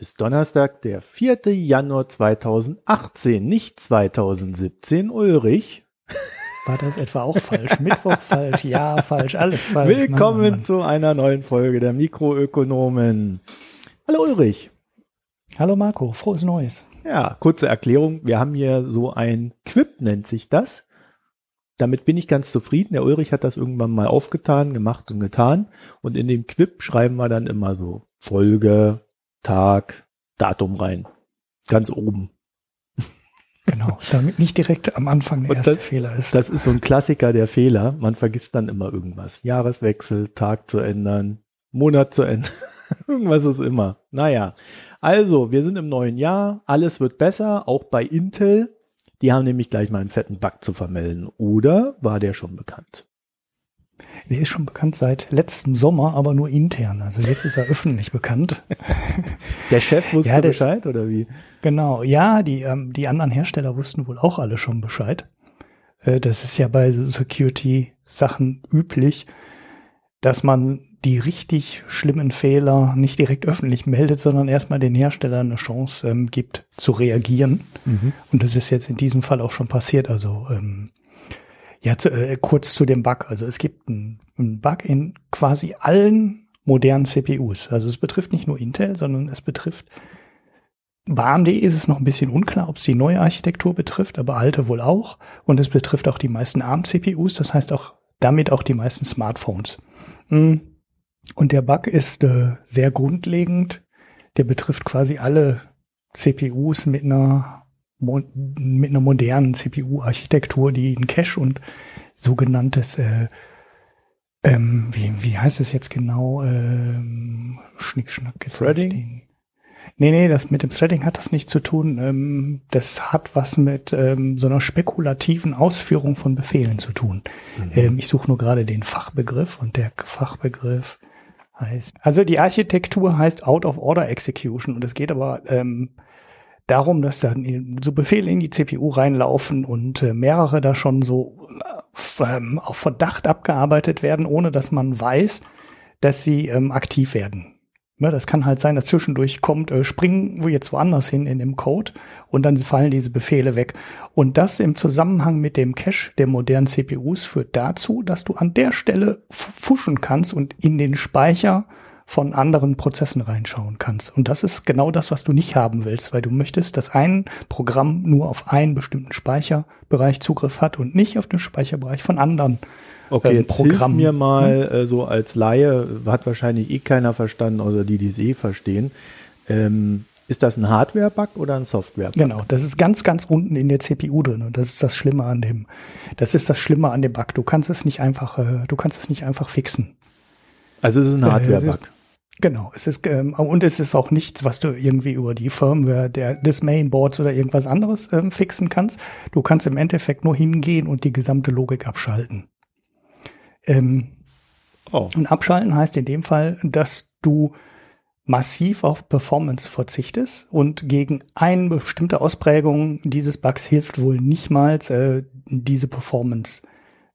Heute ist Donnerstag, der 4. Januar 2018, nicht 2017. Ulrich. War das etwa auch falsch? Mittwoch falsch, ja falsch, alles falsch. Willkommen Mann, Mann. zu einer neuen Folge der Mikroökonomen. Hallo Ulrich. Hallo Marco, frohes Neues. Ja, kurze Erklärung. Wir haben hier so ein Quip, nennt sich das. Damit bin ich ganz zufrieden. Der Ulrich hat das irgendwann mal aufgetan, gemacht und getan. Und in dem Quip schreiben wir dann immer so Folge, Tag, Datum rein. Ganz oben. Genau, damit nicht direkt am Anfang der erste das, Fehler ist. Das ist so ein Klassiker der Fehler. Man vergisst dann immer irgendwas. Jahreswechsel, Tag zu ändern, Monat zu ändern. irgendwas ist immer. Naja, also wir sind im neuen Jahr. Alles wird besser, auch bei Intel. Die haben nämlich gleich mal einen fetten Bug zu vermelden. Oder war der schon bekannt? Der ist schon bekannt seit letztem Sommer, aber nur intern. Also jetzt ist er öffentlich bekannt. Der Chef wusste ja, Bescheid oder wie? Genau, ja, die, ähm, die anderen Hersteller wussten wohl auch alle schon Bescheid. Äh, das ist ja bei Security-Sachen üblich, dass man die richtig schlimmen Fehler nicht direkt öffentlich meldet, sondern erstmal den Herstellern eine Chance ähm, gibt zu reagieren. Mhm. Und das ist jetzt in diesem Fall auch schon passiert. Also ähm, ja, zu, äh, kurz zu dem Bug. Also es gibt einen, Bug in quasi allen modernen CPUs. Also es betrifft nicht nur Intel, sondern es betrifft bei AMD ist es noch ein bisschen unklar, ob es die neue Architektur betrifft, aber alte wohl auch. Und es betrifft auch die meisten ARM-CPUs, das heißt auch damit auch die meisten Smartphones. Hm. Und der Bug ist äh, sehr grundlegend. Der betrifft quasi alle CPUs mit einer mit einer modernen CPU-Architektur, die ein Cache und sogenanntes, äh, ähm, wie, wie heißt es jetzt genau, ähm, Schnickschnack. Threading? Nee, nee, das mit dem Threading hat das nicht zu tun. Ähm, das hat was mit ähm, so einer spekulativen Ausführung von Befehlen zu tun. Mhm. Ähm, ich suche nur gerade den Fachbegriff und der Fachbegriff heißt. Also die Architektur heißt Out of Order Execution und es geht aber ähm, darum, dass dann so Befehle in die CPU reinlaufen und äh, mehrere da schon so äh, ähm, auf Verdacht abgearbeitet werden, ohne dass man weiß, dass sie ähm, aktiv werden. Ja, das kann halt sein, dass zwischendurch kommt, äh, springen wir jetzt woanders hin in dem Code und dann fallen diese Befehle weg. Und das im Zusammenhang mit dem Cache der modernen CPUs führt dazu, dass du an der Stelle fuschen kannst und in den Speicher von anderen Prozessen reinschauen kannst. Und das ist genau das, was du nicht haben willst, weil du möchtest, dass ein Programm nur auf einen bestimmten Speicherbereich Zugriff hat und nicht auf den Speicherbereich von anderen. Okay, ähm, Programmen. hilf mir mal hm? äh, so als Laie, hat wahrscheinlich eh keiner verstanden, außer die, die es eh verstehen. Ähm, ist das ein Hardware-Bug oder ein Software-Bug? Genau, das ist ganz, ganz unten in der CPU drin und das ist das Schlimme an dem, das ist das Schlimme an dem Bug. Du kannst es nicht einfach, äh, du kannst es nicht einfach fixen. Also es ist ein äh, Hardware-Bug. Genau, es ist ähm, und es ist auch nichts, was du irgendwie über die Firmware der, des Mainboards oder irgendwas anderes ähm, fixen kannst. Du kannst im Endeffekt nur hingehen und die gesamte Logik abschalten. Ähm, oh. Und abschalten heißt in dem Fall, dass du massiv auf Performance verzichtest und gegen eine bestimmte Ausprägung dieses Bugs hilft wohl nicht mal äh, diese Performance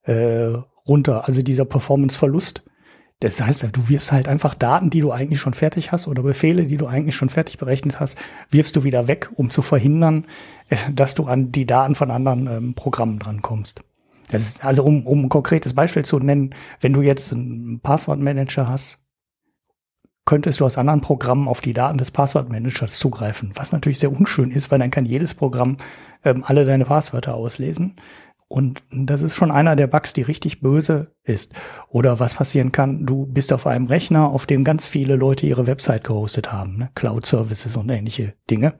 äh, runter, also dieser Performance-Verlust das heißt, du wirfst halt einfach Daten, die du eigentlich schon fertig hast oder Befehle, die du eigentlich schon fertig berechnet hast, wirfst du wieder weg, um zu verhindern, äh, dass du an die Daten von anderen ähm, Programmen drankommst. Das ist, also um, um ein konkretes Beispiel zu nennen, wenn du jetzt einen Passwortmanager hast, könntest du aus anderen Programmen auf die Daten des Passwortmanagers zugreifen, was natürlich sehr unschön ist, weil dann kann jedes Programm ähm, alle deine Passwörter auslesen. Und das ist schon einer der Bugs, die richtig böse ist. Oder was passieren kann, du bist auf einem Rechner, auf dem ganz viele Leute ihre Website gehostet haben, ne? Cloud-Services und ähnliche Dinge.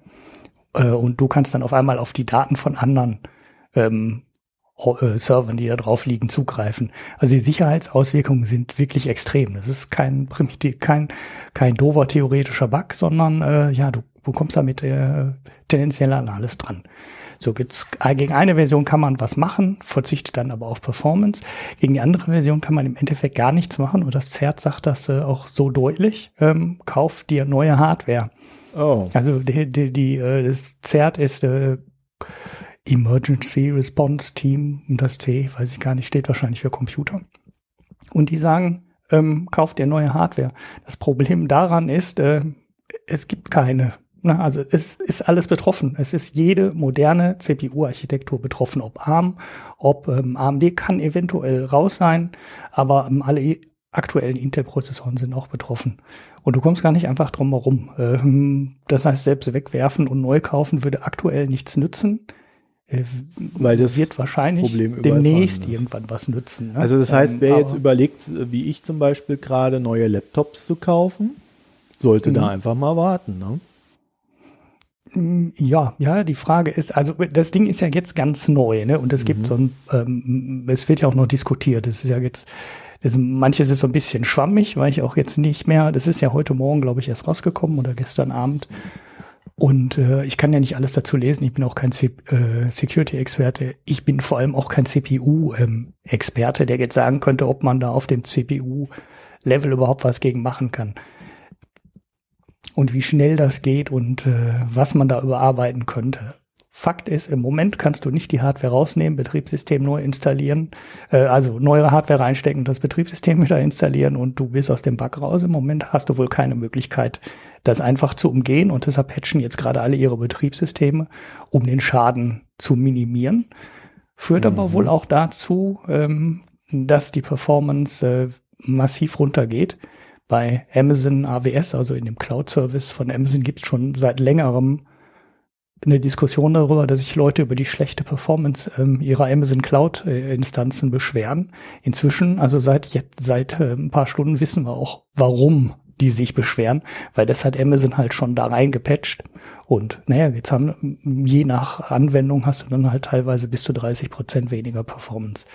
Äh, und du kannst dann auf einmal auf die Daten von anderen ähm, äh, Servern, die da drauf liegen, zugreifen. Also die Sicherheitsauswirkungen sind wirklich extrem. Das ist kein primitiv, kein, kein dover theoretischer Bug, sondern äh, ja, du, du kommst damit äh, tendenziell an alles dran. So gibt's äh, gegen eine Version kann man was machen, verzichtet dann aber auf Performance. Gegen die andere Version kann man im Endeffekt gar nichts machen und das ZERT sagt das äh, auch so deutlich: ähm, Kauf dir neue Hardware. Oh. Also die, die, die, äh, das ZERT ist äh, Emergency Response Team und das C, weiß ich gar nicht, steht wahrscheinlich für Computer. Und die sagen, ähm, kauf dir neue Hardware. Das Problem daran ist, äh, es gibt keine. Na, also es ist alles betroffen. Es ist jede moderne CPU-Architektur betroffen, ob ARM, ob ähm, AMD kann eventuell raus sein, aber ähm, alle aktuellen Intel-Prozessoren sind auch betroffen. Und du kommst gar nicht einfach drum herum. Ähm, das heißt, selbst wegwerfen und neu kaufen würde aktuell nichts nützen. Äh, Weil das wird wahrscheinlich demnächst irgendwann was nützen. Ne? Also das heißt, Ähm, wer jetzt überlegt, wie ich zum Beispiel gerade neue Laptops zu kaufen, sollte Mhm. da einfach mal warten. Ne? Mm, Ja, ja, die Frage ist, also das Ding ist ja jetzt ganz neu, ne? Und es Mhm. gibt so ein, ähm, es wird ja auch noch diskutiert. Das ist ja jetzt, das, manches ist so ein bisschen schwammig, weil ich auch jetzt nicht mehr, das ist ja heute Morgen, glaube ich, erst rausgekommen oder gestern Abend. Und äh, ich kann ja nicht alles dazu lesen. Ich bin auch kein C äh, Security-Experte. Ich bin vor allem auch kein CPU-Experte, der jetzt sagen könnte, ob man da auf dem CPU-Level überhaupt was gegen machen kann und wie schnell das geht und äh, was man da überarbeiten könnte. Fakt ist, im Moment kannst du nicht die Hardware rausnehmen, Betriebssystem neu installieren, äh, also neuere Hardware reinstecken, das Betriebssystem wieder installieren und du bist aus dem Bug raus. Im Moment hast du wohl keine Möglichkeit, das einfach zu umgehen und deshalb patchen jetzt gerade alle ihre Betriebssysteme, um den Schaden zu minimieren. Führt aber wohl auch dazu, ähm, dass die Performance äh, massiv runtergeht. Bei Amazon AWS, also in dem Cloud-Service von Amazon, gibt es schon seit längerem eine Diskussion darüber, dass sich Leute über die schlechte Performance ähm, ihrer Amazon Cloud-Instanzen beschweren. Inzwischen, also seit jetzt, seit äh, ein paar Stunden wissen wir auch, warum die sich beschweren, weil das hat Amazon halt schon da reingepatcht. Und naja, jetzt haben, je nach Anwendung hast du dann halt teilweise bis zu 30 Prozent weniger Performance.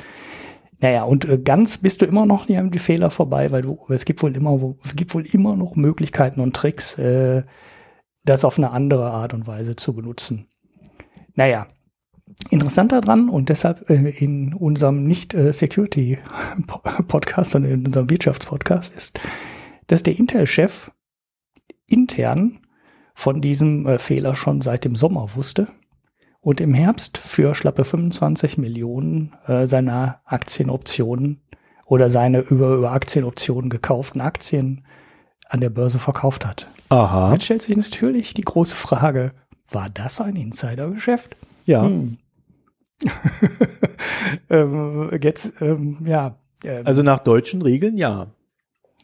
Naja, und äh, ganz bist du immer noch nicht an die Fehler vorbei, weil du, es gibt wohl immer, es gibt wohl immer noch Möglichkeiten und Tricks, äh, das auf eine andere Art und Weise zu benutzen. Naja, interessant daran und deshalb äh, in unserem Nicht-Security-Podcast, sondern in unserem Wirtschaftspodcast ist, dass der Intel-Chef intern von diesem äh, Fehler schon seit dem Sommer wusste und im Herbst für schlappe 25 Millionen äh, seiner Aktienoptionen oder seine über, über Aktienoptionen gekauften Aktien an der Börse verkauft hat. Aha. Jetzt stellt sich natürlich die große Frage, war das ein Insidergeschäft? Ja. Hm. ähm, jetzt, ähm, ja. ähm, Also nach deutschen Regeln ja.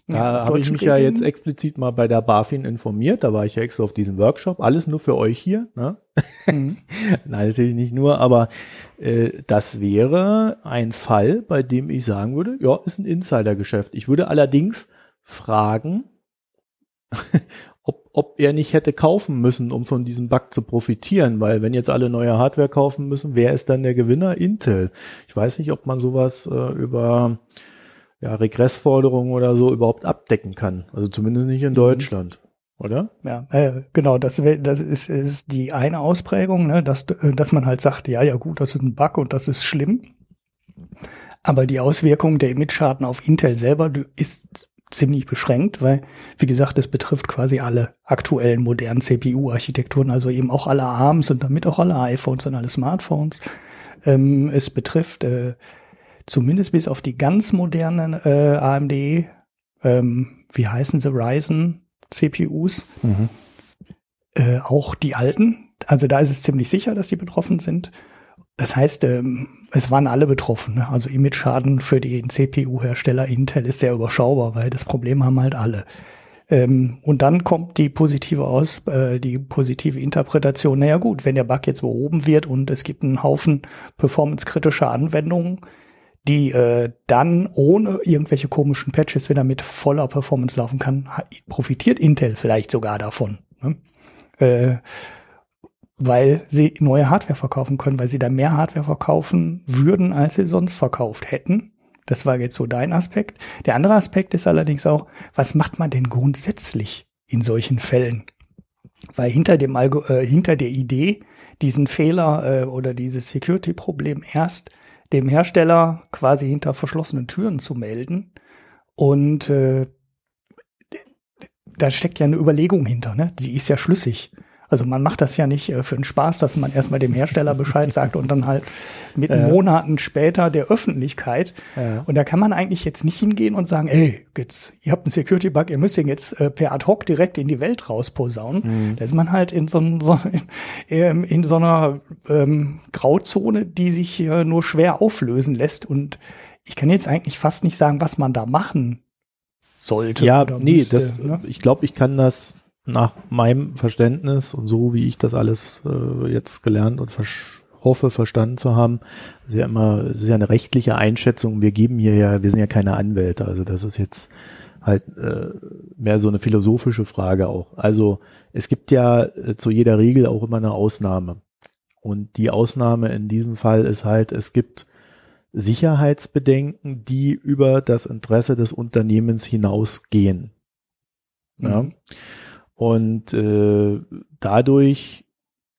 Da ja, habe ich mich ja Regeln- jetzt explizit mal bei der BaFin informiert. Da war ich ja extra auf diesem Workshop. Alles nur für euch hier. Ne? Mhm. Nein, natürlich nicht nur, aber äh, das wäre ein Fall, bei dem ich sagen würde, ja, ist ein Insidergeschäft. Ich würde allerdings fragen, ob, ob er nicht hätte kaufen müssen, um von diesem Bug zu profitieren, weil wenn jetzt alle neue Hardware kaufen müssen, wer ist dann der Gewinner? Intel. Ich weiß nicht, ob man sowas äh, über ja, Regressforderungen oder so überhaupt abdecken kann. Also zumindest nicht in Deutschland, oder? Ja, äh, genau, das, das ist, ist die eine Ausprägung, ne, dass, äh, dass man halt sagt, ja, ja gut, das ist ein Bug und das ist schlimm. Aber die Auswirkung der Image-Schaden auf Intel selber ist ziemlich beschränkt, weil, wie gesagt, es betrifft quasi alle aktuellen modernen CPU-Architekturen, also eben auch alle ARMs und damit auch alle iPhones und alle Smartphones. Ähm, es betrifft äh, zumindest bis auf die ganz modernen äh, AMD, ähm, wie heißen sie, Ryzen CPUs, äh, auch die alten. Also da ist es ziemlich sicher, dass die betroffen sind. Das heißt, ähm, es waren alle betroffen. Ne? Also Image-Schaden für den CPU-Hersteller Intel ist sehr überschaubar, weil das Problem haben halt alle. Ähm, und dann kommt die positive aus, äh, die positive Interpretation. Naja gut, wenn der Bug jetzt behoben wird und es gibt einen Haufen performance-kritischer Anwendungen, die äh, dann ohne irgendwelche komischen Patches wieder mit voller Performance laufen kann, profitiert Intel vielleicht sogar davon. Ne? Äh, weil sie neue Hardware verkaufen können, weil sie da mehr Hardware verkaufen würden, als sie sonst verkauft hätten. Das war jetzt so dein Aspekt. Der andere Aspekt ist allerdings auch, was macht man denn grundsätzlich in solchen Fällen? Weil hinter dem Algo äh, hinter der Idee, diesen Fehler äh, oder dieses Security-Problem erst dem Hersteller quasi hinter verschlossenen Türen zu melden und äh, da steckt ja eine Überlegung hinter, ne? Die ist ja schlüssig. Also man macht das ja nicht äh, für den Spaß, dass man erstmal dem Hersteller Bescheid sagt und dann halt mit äh. Monaten später der Öffentlichkeit. Ja. Und da kann man eigentlich jetzt nicht hingehen und sagen, ey, jetzt, ihr habt einen Security-Bug, ihr müsst den jetzt äh, per ad hoc direkt in die Welt rausposaunen. Mhm. Da ist man halt in so, so, in, in so einer ähm, Grauzone, die sich äh, nur schwer auflösen lässt. Und ich kann jetzt eigentlich fast nicht sagen, was man da machen sollte. Ja, nee, müsste, das, ne? ich glaube, ich kann das nach meinem Verständnis und so, wie ich das alles äh, jetzt gelernt und hoffe, verstanden zu haben, ist ja immer, es ist ja eine rechtliche Einschätzung. Wir geben hier ja, wir sind ja keine Anwälte, also das ist jetzt halt äh, mehr so eine philosophische Frage auch. Also es gibt ja äh, zu jeder Regel auch immer eine Ausnahme. Und die Ausnahme in diesem Fall ist halt, es gibt Sicherheitsbedenken, die über das Interesse des Unternehmens hinausgehen. Ja. Mhm. Und äh, dadurch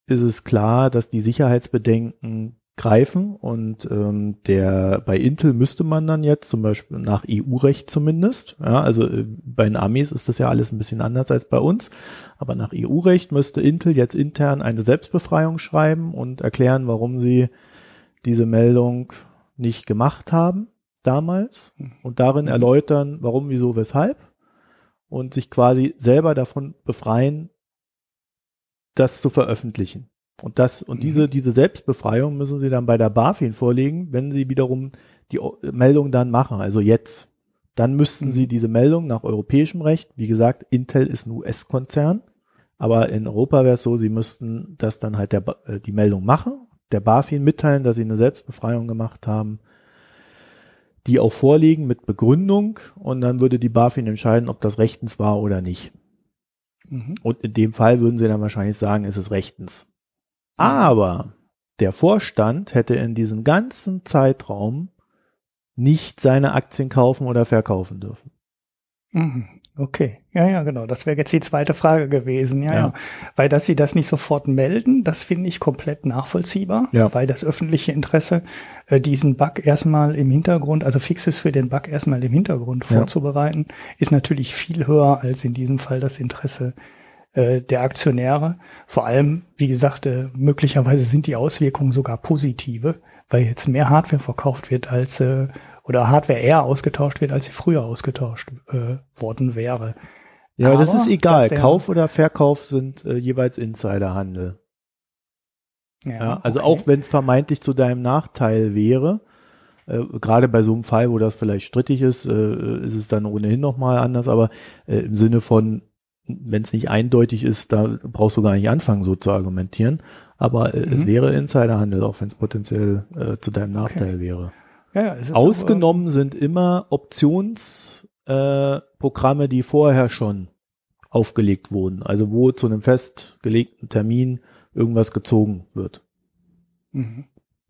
ist es klar, dass die Sicherheitsbedenken greifen und ähm, der bei Intel müsste man dann jetzt zum Beispiel nach EU-Recht zumindest, ja, also äh, bei den Amis ist das ja alles ein bisschen anders als bei uns, aber nach EU-Recht müsste Intel jetzt intern eine Selbstbefreiung schreiben und erklären, warum sie diese Meldung nicht gemacht haben damals und darin erläutern, warum, wieso, weshalb und sich quasi selber davon befreien, das zu veröffentlichen. Und das, und mhm. diese, diese Selbstbefreiung müssen sie dann bei der BaFin vorlegen, wenn sie wiederum die Meldung dann machen, also jetzt. Dann müssten mhm. sie diese Meldung nach europäischem Recht, wie gesagt, Intel ist ein US-Konzern, aber in Europa wäre es so, sie müssten das dann halt der, äh, die Meldung machen, der BaFin mitteilen, dass sie eine Selbstbefreiung gemacht haben die auch vorliegen mit Begründung und dann würde die BaFin entscheiden, ob das rechtens war oder nicht. Mhm. Und in dem Fall würden sie dann wahrscheinlich sagen, ist es rechtens. Aber der Vorstand hätte in diesem ganzen Zeitraum nicht seine Aktien kaufen oder verkaufen dürfen. Mhm. Okay, ja, ja, genau. Das wäre jetzt die zweite Frage gewesen. Ja, ja, ja. Weil, dass sie das nicht sofort melden, das finde ich komplett nachvollziehbar, ja. weil das öffentliche Interesse, äh, diesen Bug erstmal im Hintergrund, also Fixes für den Bug erstmal im Hintergrund vorzubereiten, ist natürlich viel höher als in diesem Fall das Interesse äh, der Aktionäre. Vor allem, wie gesagt, äh, möglicherweise sind die Auswirkungen sogar positive, weil jetzt mehr Hardware verkauft wird als äh, oder Hardware eher ausgetauscht wird, als sie früher ausgetauscht äh, worden wäre. Ja, Aber das ist egal. Kauf oder Verkauf sind äh, jeweils Insiderhandel. Ja, ja also okay. auch wenn es vermeintlich zu deinem Nachteil wäre, äh, gerade bei so einem Fall, wo das vielleicht strittig ist, äh, ist es dann ohnehin nochmal anders, aber äh, im Sinne von, wenn es nicht eindeutig ist, da brauchst du gar nicht anfangen, so zu argumentieren. Aber äh, mhm. es wäre Insiderhandel, auch wenn es potenziell äh, zu deinem Nachteil okay. wäre. Ja, ja, Ausgenommen aber, sind immer Optionsprogramme, äh, die vorher schon aufgelegt wurden. Also wo zu einem festgelegten Termin irgendwas gezogen wird. Mhm.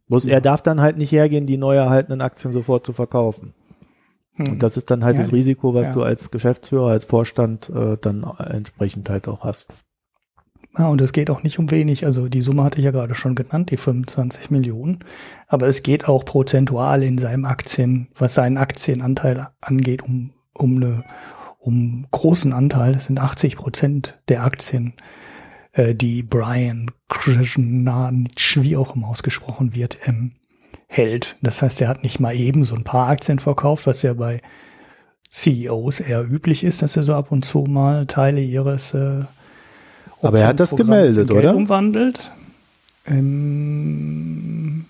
Bloß ja. er darf dann halt nicht hergehen, die neu erhaltenen Aktien sofort zu verkaufen. Mhm. Und das ist dann halt ja, das Risiko, was du als Geschäftsführer, als Vorstand äh, dann entsprechend halt auch hast. Ja, und es geht auch nicht um wenig. Also die Summe hatte ich ja gerade schon genannt, die 25 Millionen. Aber es geht auch prozentual in seinem Aktien, was seinen Aktienanteil angeht, um, um eine, um großen Anteil. Das sind 80 Prozent der Aktien, äh, die Brian Krznanic, wie auch immer ausgesprochen wird, ähm, hält. Das heißt, er hat nicht mal eben so ein paar Aktien verkauft, was ja bei CEOs eher üblich ist, dass er so ab und zu mal Teile ihres äh, aber er hat das gemeldet, oder? Umwandelt. Ähm,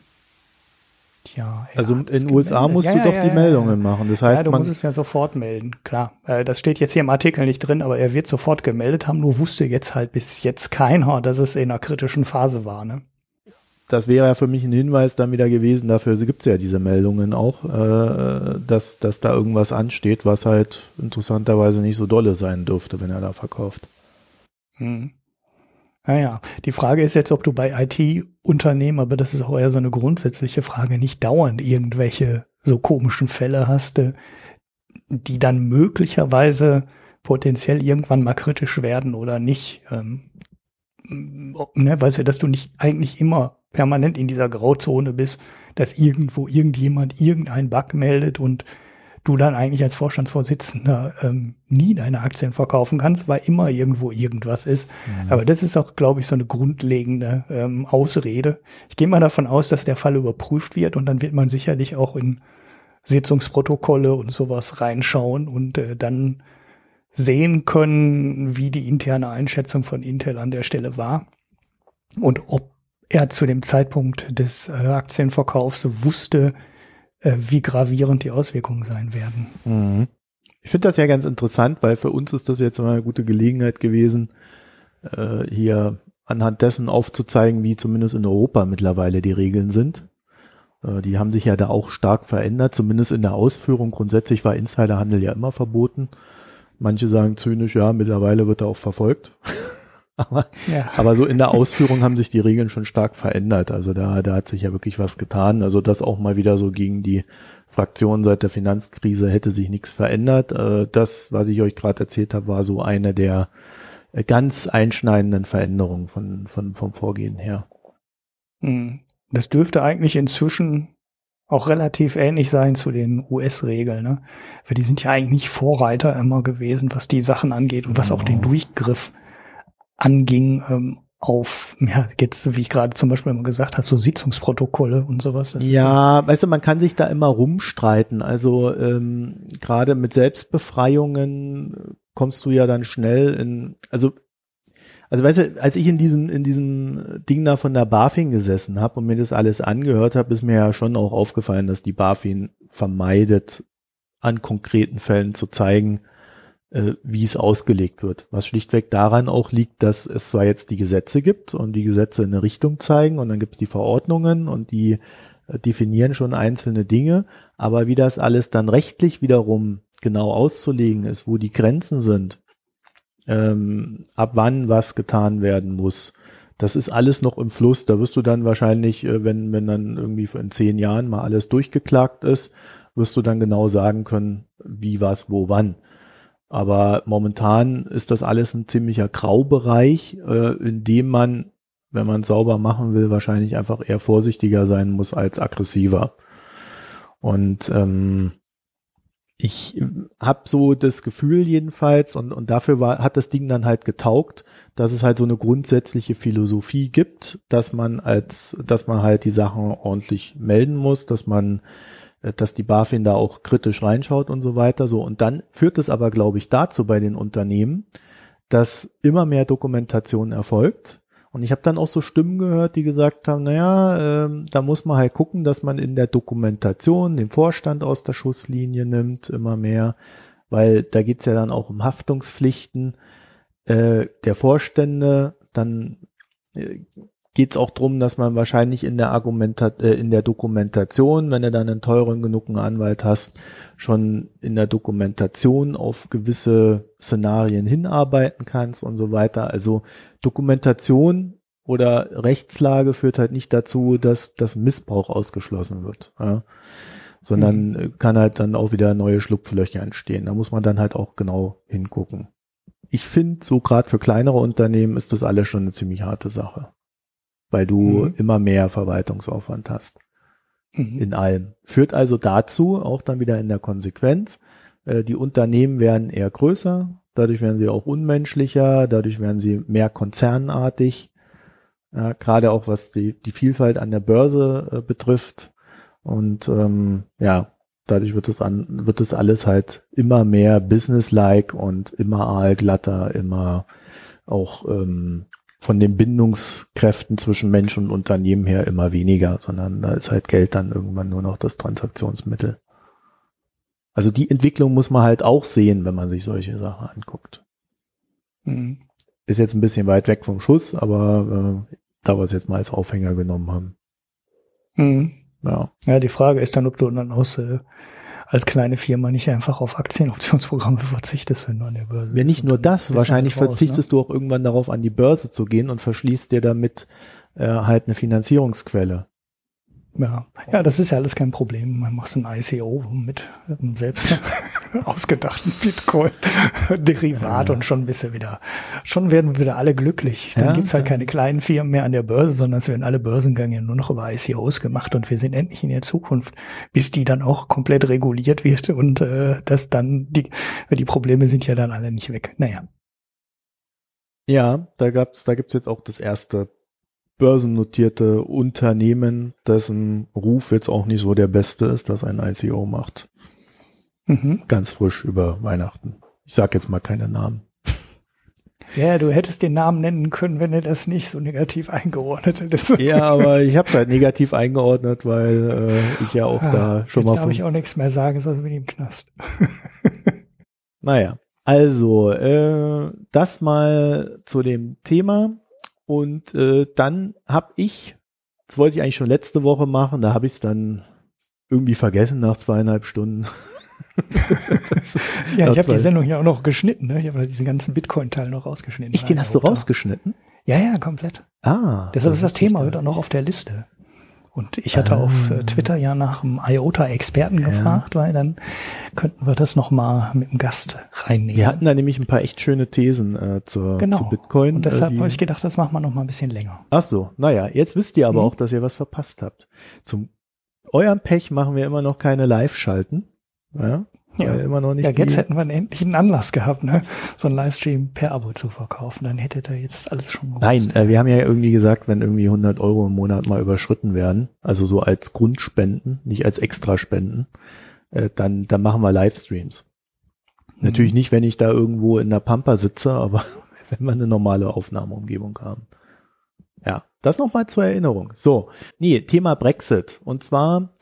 tja, also in den USA musst ja, du ja, doch ja, die Meldungen machen. Das heißt, ja, du musst es ja sofort melden, klar. Äh, das steht jetzt hier im Artikel nicht drin, aber er wird sofort gemeldet haben. Nur wusste jetzt halt bis jetzt keiner, dass es in einer kritischen Phase war. Ne? Das wäre ja für mich ein Hinweis dann wieder gewesen. Dafür gibt es ja diese Meldungen auch, äh, dass, dass da irgendwas ansteht, was halt interessanterweise nicht so dolle sein dürfte, wenn er da verkauft. Hm. Naja, die Frage ist jetzt, ob du bei IT-Unternehmen, aber das ist auch eher so eine grundsätzliche Frage, nicht dauernd irgendwelche so komischen Fälle hast, äh, die dann möglicherweise potenziell irgendwann mal kritisch werden oder nicht. Ähm, ne, weißt du, dass du nicht eigentlich immer permanent in dieser Grauzone bist, dass irgendwo irgendjemand irgendein Bug meldet und du dann eigentlich als Vorstandsvorsitzender ähm, nie deine Aktien verkaufen kannst, weil immer irgendwo irgendwas ist. Mhm. Aber das ist auch, glaube ich, so eine grundlegende ähm, Ausrede. Ich gehe mal davon aus, dass der Fall überprüft wird und dann wird man sicherlich auch in Sitzungsprotokolle und sowas reinschauen und äh, dann sehen können, wie die interne Einschätzung von Intel an der Stelle war und ob er zu dem Zeitpunkt des äh, Aktienverkaufs wusste, äh, wie gravierend die Auswirkungen sein werden. Mhm. Ich finde das ja ganz interessant, weil für uns ist das jetzt mal eine gute Gelegenheit gewesen, äh, hier anhand dessen aufzuzeigen, wie zumindest in Europa mittlerweile die Regeln sind. Äh, die haben sich ja da auch stark verändert, zumindest in der Ausführung. Grundsätzlich war Insiderhandel ja immer verboten. Manche sagen zynisch, ja, mittlerweile wird er auch verfolgt. aber, ja. aber so in der Ausführung haben sich die Regeln schon stark verändert. Also da, da hat sich ja wirklich was getan. Also das auch mal wieder so gegen die Fraktion seit der Finanzkrise hätte sich nichts verändert. Äh, das, was ich euch gerade erzählt habe, war so eine der ganz einschneidenden Veränderungen von, von, vom Vorgehen her. Hm. Das dürfte eigentlich inzwischen auch relativ ähnlich sein zu den US-Regeln, ne? Weil die sind ja eigentlich Vorreiter immer gewesen, was die Sachen angeht und was auch den genau. Durchgriff anging ähm, auf, ja, jetzt, wie ich gerade zum Beispiel immer gesagt habe, so Sitzungsprotokolle und sowas. Ja, so. weißt du, man kann sich da immer rumstreiten. Also ähm, gerade mit Selbstbefreiungen kommst du ja dann schnell in, also also weißt du, als ich in diesem in diesem Ding da von der BaFin gesessen habe und mir das alles angehört habe, ist mir ja schon auch aufgefallen, dass die BaFin vermeidet, an konkreten Fällen zu zeigen, äh, wie es ausgelegt wird. Was schlichtweg daran auch liegt, dass es zwar jetzt die Gesetze gibt und die Gesetze in eine Richtung zeigen und dann gibt es die Verordnungen und die äh, definieren schon einzelne Dinge, aber wie das alles dann rechtlich wiederum genau auszulegen ist, wo die Grenzen sind, ähm, ab wann was getan werden muss. Das ist alles noch im Fluss. Da wirst du dann wahrscheinlich, äh, wenn, wenn dann irgendwie in zehn Jahren mal alles durchgeklagt ist, wirst du dann genau sagen können, wie, was, wo, wann. Aber momentan ist das alles ein ziemlicher Graubereich, äh, in dem man, wenn man sauber machen will, wahrscheinlich einfach eher vorsichtiger sein muss als aggressiver. Und ähm, ich habe so das Gefühl jedenfalls und, und dafür war, hat das Ding dann halt getaugt, dass es halt so eine grundsätzliche Philosophie gibt, dass man als, dass man halt die Sachen ordentlich melden muss, dass man, dass die BaFin da auch kritisch reinschaut und so weiter. So und dann führt es aber, glaube ich, dazu bei den Unternehmen, dass immer mehr Dokumentation erfolgt und ich habe dann auch so Stimmen gehört, die gesagt haben, naja, ähm, da muss man halt gucken, dass man in der Dokumentation den Vorstand aus der Schusslinie nimmt, immer mehr, weil da geht's ja dann auch um Haftungspflichten äh, der Vorstände. Dann äh, geht es auch drum, dass man wahrscheinlich in der Argumentat äh, in der Dokumentation, wenn du dann einen teuren genugen Anwalt hast, schon in der Dokumentation auf gewisse Szenarien hinarbeiten kannst und so weiter. Also Dokumentation oder Rechtslage führt halt nicht dazu, dass das Missbrauch ausgeschlossen wird. Ja? sondern mhm. kann halt dann auch wieder neue Schlupflöcher entstehen. Da muss man dann halt auch genau hingucken. Ich finde, so gerade für kleinere Unternehmen ist das alles schon eine ziemlich harte Sache weil du mhm. immer mehr Verwaltungsaufwand hast. Mhm. In allem. Führt also dazu, auch dann wieder in der Konsequenz, äh, die Unternehmen werden eher größer, dadurch werden sie auch unmenschlicher, dadurch werden sie mehr konzernartig, ja, gerade auch was die, die Vielfalt an der Börse äh, betrifft. Und ähm, ja, dadurch wird es an, wird es alles halt immer mehr businesslike und immer aalglatter, immer auch ähm, von den Bindungskräften zwischen Mensch und Unternehmen her immer weniger, sondern da ist halt Geld dann irgendwann nur noch das Transaktionsmittel. Also die Entwicklung muss man halt auch sehen, wenn man sich solche Sachen anguckt. Mhm. Ist jetzt ein bisschen weit weg vom Schuss, aber äh, da wir es jetzt mal als Aufhänger genommen haben. Mhm. Ja. ja, die Frage ist dann, ob du dann aus äh, als kleine Firma nicht einfach auf Aktienoptionsprogramme verzichtest, wenn du an der Börse bist. Ja, nicht nur das, wahrscheinlich raus, verzichtest ne? du auch irgendwann darauf, an die Börse zu gehen und verschließt dir damit äh, halt eine Finanzierungsquelle. Ja, ja, das ist ja alles kein Problem. Man macht so ein ICO mit einem selbst ausgedachten Bitcoin-Derivat ja. und schon bist du wieder, schon werden wir wieder alle glücklich. Dann ja, gibt's halt keine kleinen Firmen mehr an der Börse, sondern es werden alle Börsengänge nur noch über ICOs gemacht und wir sind endlich in der Zukunft, bis die dann auch komplett reguliert wird und äh, das dann die, die Probleme sind ja dann alle nicht weg. Naja. Ja, da gab's, da gibt's jetzt auch das erste börsennotierte Unternehmen, dessen Ruf jetzt auch nicht so der beste ist, dass ein ICO macht. Mhm. Ganz frisch über Weihnachten. Ich sag jetzt mal keine Namen. Ja, du hättest den Namen nennen können, wenn du das nicht so negativ eingeordnet hättest. Ja, aber ich habe es halt negativ eingeordnet, weil äh, ich ja auch ah, da schon jetzt mal. Jetzt darf ich auch nichts mehr sagen, sonst bin ich im Knast. naja, also äh, das mal zu dem Thema. Und äh, dann habe ich, das wollte ich eigentlich schon letzte Woche machen, da habe ich es dann irgendwie vergessen nach zweieinhalb Stunden. ja, ich habe die Sendung ja auch noch geschnitten. Ne? Ich habe diesen ganzen Bitcoin-Teil noch rausgeschnitten. Ich, den hast du rausgeschnitten? Ja, ja, komplett. Ah. Deshalb ist das Thema heute noch auf der Liste. Und ich hatte ah. auf äh, Twitter ja nach einem IOTA-Experten ja. gefragt, weil dann könnten wir das nochmal mit dem Gast reinnehmen. Wir hatten da nämlich ein paar echt schöne Thesen äh, zur, genau. zu Bitcoin. Und deshalb äh, habe ich gedacht, das machen wir nochmal ein bisschen länger. Ach so, naja, jetzt wisst ihr aber mhm. auch, dass ihr was verpasst habt. Zum eurem Pech machen wir immer noch keine Live-Schalten. Ja? Ja, immer noch nicht. Ja, jetzt hätten wir endlich einen Anlass gehabt, ne? so einen Livestream per Abo zu verkaufen. Dann hätte da jetzt alles schon gewusst. Nein, äh, wir haben ja irgendwie gesagt, wenn irgendwie 100 Euro im Monat mal überschritten werden, also so als Grundspenden, nicht als Extraspenden, äh, dann, dann machen wir Livestreams. Mhm. Natürlich nicht, wenn ich da irgendwo in der Pampa sitze, aber wenn wir eine normale Aufnahmeumgebung haben. Ja, das nochmal zur Erinnerung. So, nee, Thema Brexit. Und zwar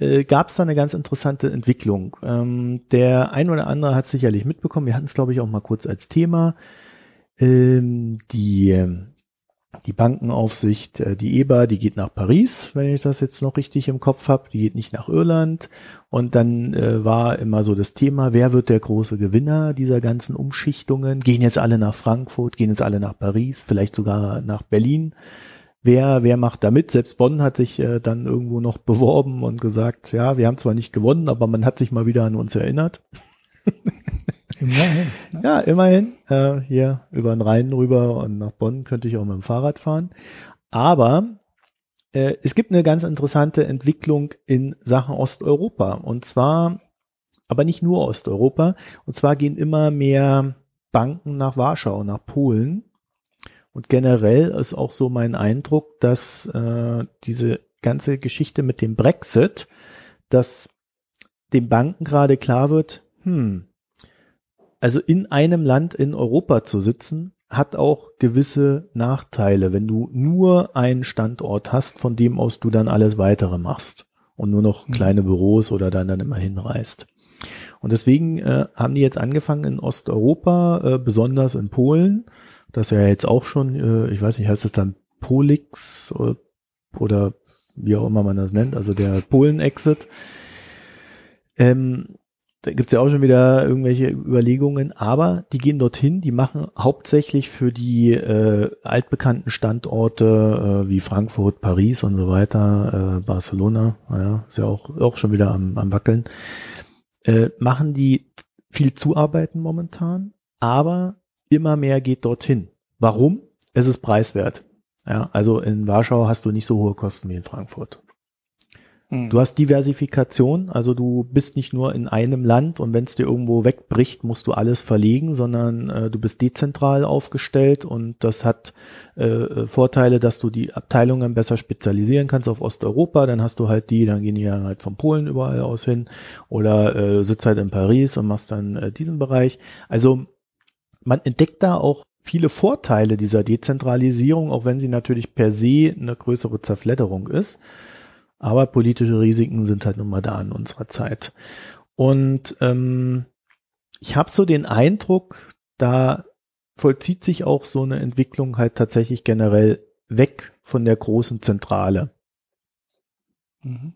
äh, gab es da eine ganz interessante Entwicklung. Ähm, der ein oder andere hat sicherlich mitbekommen, wir hatten es, glaube ich, auch mal kurz als Thema. Ähm, die, die Bankenaufsicht, äh, die EBA, die geht nach Paris, wenn ich das jetzt noch richtig im Kopf habe, die geht nicht nach Irland. Und dann äh, war immer so das Thema, wer wird der große Gewinner dieser ganzen Umschichtungen? Gehen jetzt alle nach Frankfurt, gehen jetzt alle nach Paris, vielleicht sogar nach Berlin wer, wer macht da mit? Selbst Bonn hat sich äh, dann irgendwo noch beworben und gesagt, ja, wir haben zwar nicht gewonnen, aber man hat sich mal wieder an uns erinnert. Immerhin. Ne? Ja, immerhin. Äh, hier über den Rhein rüber und nach Bonn könnte ich auch mit dem Fahrrad fahren. Aber äh, es gibt eine ganz interessante Entwicklung in Sachen Osteuropa. Und zwar, aber nicht nur Osteuropa. Und zwar gehen immer mehr Banken nach Warschau, nach Polen und generell ist auch so mein Eindruck, dass äh, diese ganze Geschichte mit dem Brexit, dass den Banken gerade klar wird, hm, also in einem Land in Europa zu sitzen, hat auch gewisse Nachteile, wenn du nur einen Standort hast, von dem aus du dann alles weitere machst und nur noch mhm. kleine Büros oder dann dann immer hinreist. Und deswegen äh, haben die jetzt angefangen in Osteuropa, äh, besonders in Polen, das ja jetzt auch schon, äh, ich weiß nicht, heißt das dann Polix oder, oder wie auch immer man das nennt, also der Polen-Exit. Ähm, da gibt's ja auch schon wieder irgendwelche Überlegungen, aber die gehen dorthin, die machen hauptsächlich für die äh, altbekannten Standorte äh, wie Frankfurt, Paris und so weiter, äh, Barcelona, ja, ist ja auch, auch schon wieder am, am Wackeln, äh, machen die viel Zuarbeiten momentan, aber immer mehr geht dorthin. Warum? Es ist preiswert. Ja, also in Warschau hast du nicht so hohe Kosten wie in Frankfurt. Hm. Du hast Diversifikation, also du bist nicht nur in einem Land und wenn es dir irgendwo wegbricht, musst du alles verlegen, sondern äh, du bist dezentral aufgestellt und das hat äh, Vorteile, dass du die Abteilungen besser spezialisieren kannst auf Osteuropa, dann hast du halt die, dann gehen die dann halt von Polen überall aus hin oder äh, sitzt halt in Paris und machst dann äh, diesen Bereich. Also man entdeckt da auch viele Vorteile dieser Dezentralisierung, auch wenn sie natürlich per se eine größere Zerfledderung ist. Aber politische Risiken sind halt nun mal da in unserer Zeit. Und ähm, ich habe so den Eindruck, da vollzieht sich auch so eine Entwicklung halt tatsächlich generell weg von der großen Zentrale. Mhm.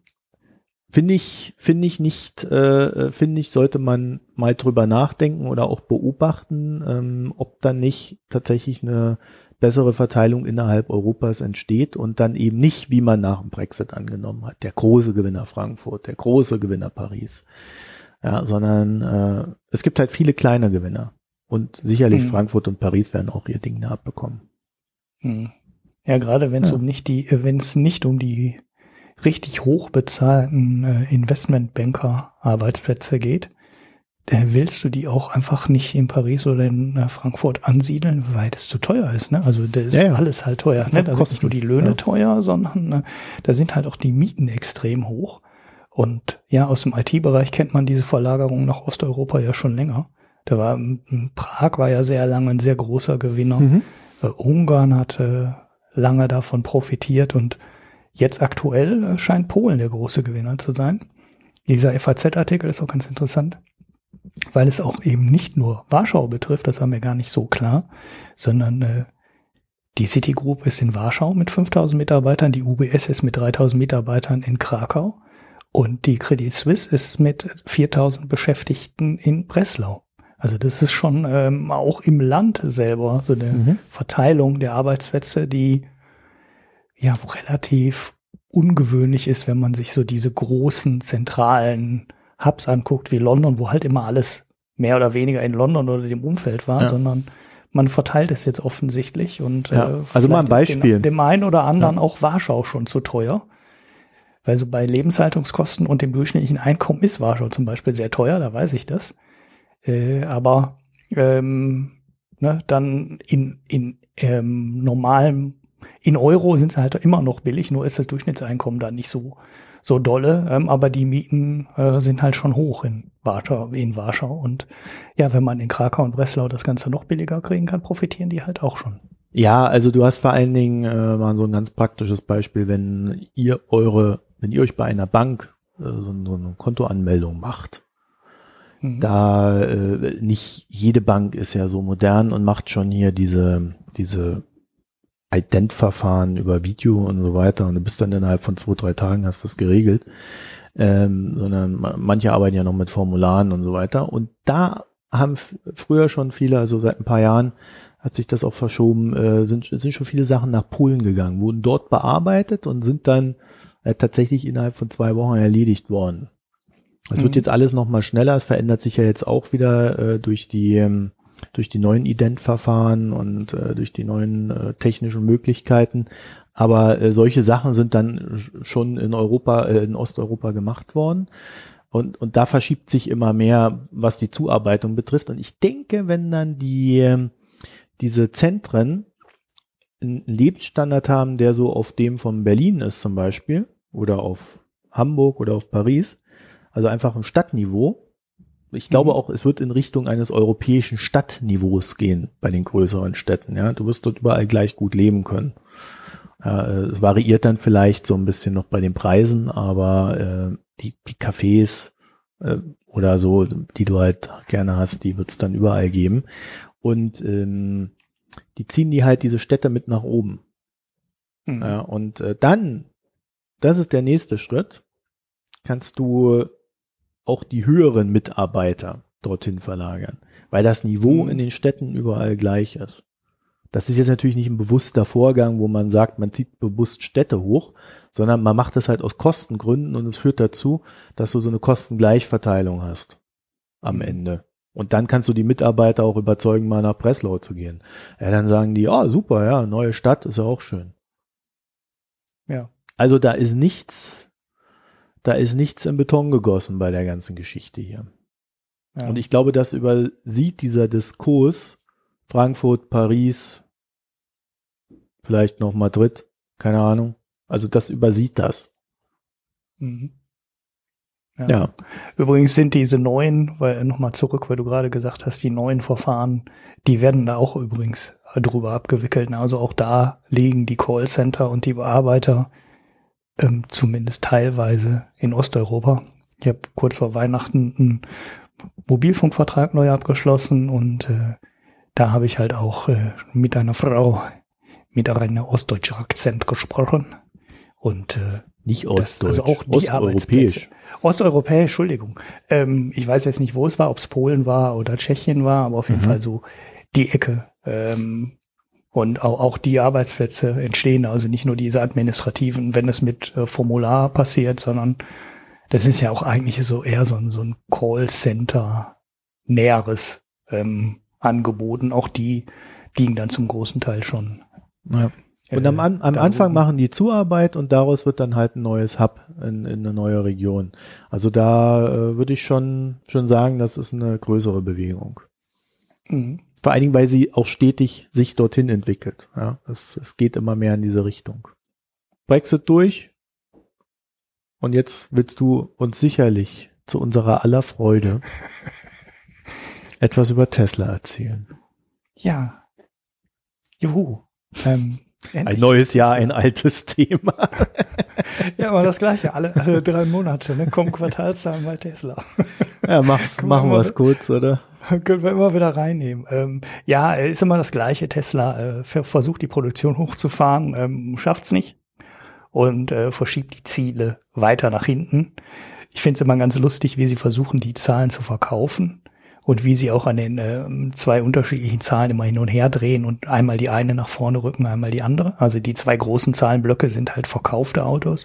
Finde ich, finde ich nicht, äh, finde ich, sollte man mal drüber nachdenken oder auch beobachten, ähm, ob dann nicht tatsächlich eine bessere Verteilung innerhalb Europas entsteht und dann eben nicht, wie man nach dem Brexit angenommen hat, der große Gewinner Frankfurt, der große Gewinner Paris, ja, sondern äh, es gibt halt viele kleine Gewinner und sicherlich mhm. Frankfurt und Paris werden auch ihr Ding da abbekommen. Mhm. Ja, gerade wenn es ja. um nicht die, wenn es nicht um die richtig hoch bezahlten äh, Investmentbanker-Arbeitsplätze geht, willst du die auch einfach nicht in Paris oder in äh, Frankfurt ansiedeln, weil das zu teuer ist. Ne? Also da ist ja, ja. alles halt teuer. Ne? Da sind nicht nur die Löhne ja. teuer, sondern ne, da sind halt auch die Mieten extrem hoch. Und ja, aus dem IT-Bereich kennt man diese Verlagerung nach Osteuropa ja schon länger. Da war Prag war ja sehr lange ein sehr großer Gewinner. Mhm. Äh, Ungarn hatte lange davon profitiert und jetzt aktuell äh, scheint Polen der große Gewinner zu sein. Dieser FAZ-Artikel ist auch ganz interessant weil es auch eben nicht nur Warschau betrifft, das war mir gar nicht so klar, sondern äh, die Citigroup ist in Warschau mit 5000 Mitarbeitern, die UBS ist mit 3000 Mitarbeitern in Krakau und die Credit Suisse ist mit 4000 Beschäftigten in Breslau. Also das ist schon ähm, auch im Land selber so eine mhm. Verteilung der Arbeitsplätze, die ja relativ ungewöhnlich ist, wenn man sich so diese großen zentralen Hubs anguckt, wie London, wo halt immer alles mehr oder weniger in London oder dem Umfeld war, ja. sondern man verteilt es jetzt offensichtlich und ja. äh, also mal ein Beispiel. Dem, dem einen oder anderen ja. auch Warschau schon zu teuer. Weil so bei Lebenshaltungskosten und dem durchschnittlichen Einkommen ist Warschau zum Beispiel sehr teuer, da weiß ich das. Äh, aber ähm, ne, dann in, in ähm, normalem, in Euro sind sie halt immer noch billig, nur ist das Durchschnittseinkommen da nicht so so dolle, ähm, aber die Mieten äh, sind halt schon hoch in Warschau, in Warschau. Und ja, wenn man in Krakau und Breslau das Ganze noch billiger kriegen kann, profitieren die halt auch schon. Ja, also du hast vor allen Dingen äh, mal so ein ganz praktisches Beispiel, wenn ihr eure, wenn ihr euch bei einer Bank äh, so, so eine Kontoanmeldung macht, mhm. da äh, nicht jede Bank ist ja so modern und macht schon hier diese diese Ident-Verfahren über Video und so weiter und du bist dann innerhalb von zwei, drei Tagen hast das geregelt, ähm, sondern manche arbeiten ja noch mit Formularen und so weiter und da haben früher schon viele, also seit ein paar Jahren hat sich das auch verschoben, äh, sind, sind schon viele Sachen nach Polen gegangen, wurden dort bearbeitet und sind dann äh, tatsächlich innerhalb von zwei Wochen erledigt worden. Es mhm. wird jetzt alles noch mal schneller, es verändert sich ja jetzt auch wieder äh, durch die ähm, durch die neuen Ident-Verfahren und äh, durch die neuen äh, technischen Möglichkeiten. Aber äh, solche Sachen sind dann schon in Europa, äh, in Osteuropa gemacht worden. Und, und da verschiebt sich immer mehr, was die Zuarbeitung betrifft. Und ich denke, wenn dann die, äh, diese Zentren einen Lebensstandard haben, der so auf dem von Berlin ist zum Beispiel, oder auf Hamburg oder auf Paris, also einfach ein Stadtniveau, ich glaube mhm. auch, es wird in Richtung eines europäischen Stadtniveaus gehen bei den größeren Städten. Ja, du wirst dort überall gleich gut leben können. Äh, es variiert dann vielleicht so ein bisschen noch bei den Preisen, aber äh, die, die Cafés äh, oder so, die du halt gerne hast, die wird es dann überall geben. Und ähm, die ziehen die halt diese Städte mit nach oben. Mhm. Ja, und äh, dann, das ist der nächste Schritt, kannst du auch die höheren Mitarbeiter dorthin verlagern, weil das Niveau mhm. in den Städten überall gleich ist. Das ist jetzt natürlich nicht ein bewusster Vorgang, wo man sagt, man zieht bewusst Städte hoch, sondern man macht das halt aus Kostengründen und es führt dazu, dass du so eine Kostengleichverteilung hast am mhm. Ende. Und dann kannst du die Mitarbeiter auch überzeugen, mal nach Breslau zu gehen. Ja, dann sagen die, oh, super, ja, neue Stadt ist ja auch schön. Ja. Also da ist nichts da ist nichts in Beton gegossen bei der ganzen Geschichte hier. Ja. Und ich glaube, das übersieht dieser Diskurs Frankfurt, Paris, vielleicht noch Madrid, keine Ahnung. Also das übersieht das. Mhm. Ja. ja. Übrigens sind diese neuen, weil nochmal zurück, weil du gerade gesagt hast, die neuen Verfahren, die werden da auch übrigens drüber abgewickelt. Also auch da liegen die Callcenter und die Bearbeiter ähm, zumindest teilweise in Osteuropa. Ich habe kurz vor Weihnachten einen Mobilfunkvertrag neu abgeschlossen und äh, da habe ich halt auch äh, mit einer Frau mit einem ostdeutschen Akzent gesprochen. Und äh, nicht ostdeutsch, also auch die osteuropäisch. Osteuropäisch, Entschuldigung. Ähm, ich weiß jetzt nicht, wo es war, ob es Polen war oder Tschechien war, aber auf jeden mhm. Fall so die Ecke. Ähm, Und auch, auch die Arbeitsplätze entstehen, also nicht nur diese administrativen, wenn es mit äh, Formular passiert, sondern das ist ja auch eigentlich so eher so ein, so ein Callcenter näheres ähm, Angeboten. Auch die liegen dann zum großen Teil schon. Ja. Und am, am Anfang machen die Zuarbeit und daraus wird dann halt ein neues Hub in, in eine neue Region. Also da äh, würde ich schon, schon sagen, das ist eine größere Bewegung. Mhm. Vor allen Dingen, weil sie auch stetig sich dorthin entwickelt. Ja, es, es geht immer mehr in diese Richtung. Brexit durch. Und jetzt willst du uns sicherlich zu unserer aller Freude etwas über Tesla erzählen. Ja. Juhu. Ähm, ein neues Jahr, ein altes Thema. ja, aber das gleiche, alle, alle drei Monate, ne? Kommen Quartalszahlen bei Tesla. Ja, mach's, machen wir es kurz, oder? Können wir immer wieder reinnehmen. Ähm, ja, ist immer das gleiche. Tesla äh, versucht die Produktion hochzufahren, ähm, schafft's nicht und äh, verschiebt die Ziele weiter nach hinten. Ich finde es immer ganz lustig, wie sie versuchen, die Zahlen zu verkaufen und wie sie auch an den äh, zwei unterschiedlichen Zahlen immer hin und her drehen und einmal die eine nach vorne rücken, einmal die andere. Also die zwei großen Zahlenblöcke sind halt verkaufte Autos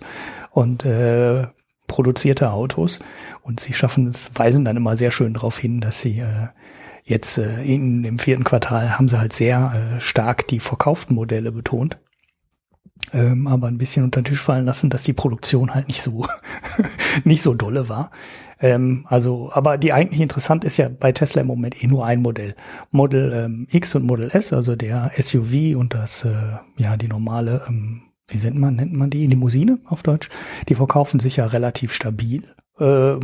und äh, produzierte Autos. Und sie schaffen es, weisen dann immer sehr schön darauf hin, dass sie äh, jetzt äh, in, im vierten Quartal haben sie halt sehr äh, stark die verkauften Modelle betont. Ähm, aber ein bisschen unter den Tisch fallen lassen, dass die Produktion halt nicht so nicht so dolle war. Ähm, also, aber die eigentlich interessant ist ja bei Tesla im Moment eh nur ein Modell. Model ähm, X und Model S, also der SUV und das, äh, ja, die normale, ähm, wie nennt man, nennt man die? Limousine auf Deutsch. Die verkaufen sich ja relativ stabil. Äh,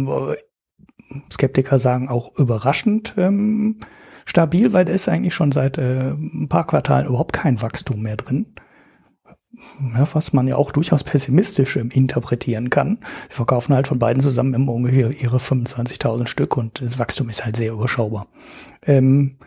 Skeptiker sagen auch überraschend ähm, stabil, weil da ist eigentlich schon seit äh, ein paar Quartalen überhaupt kein Wachstum mehr drin ja, was man ja auch durchaus pessimistisch interpretieren kann. Sie verkaufen halt von beiden zusammen immer ungefähr ihre 25.000 Stück und das Wachstum ist halt sehr überschaubar. Ähm,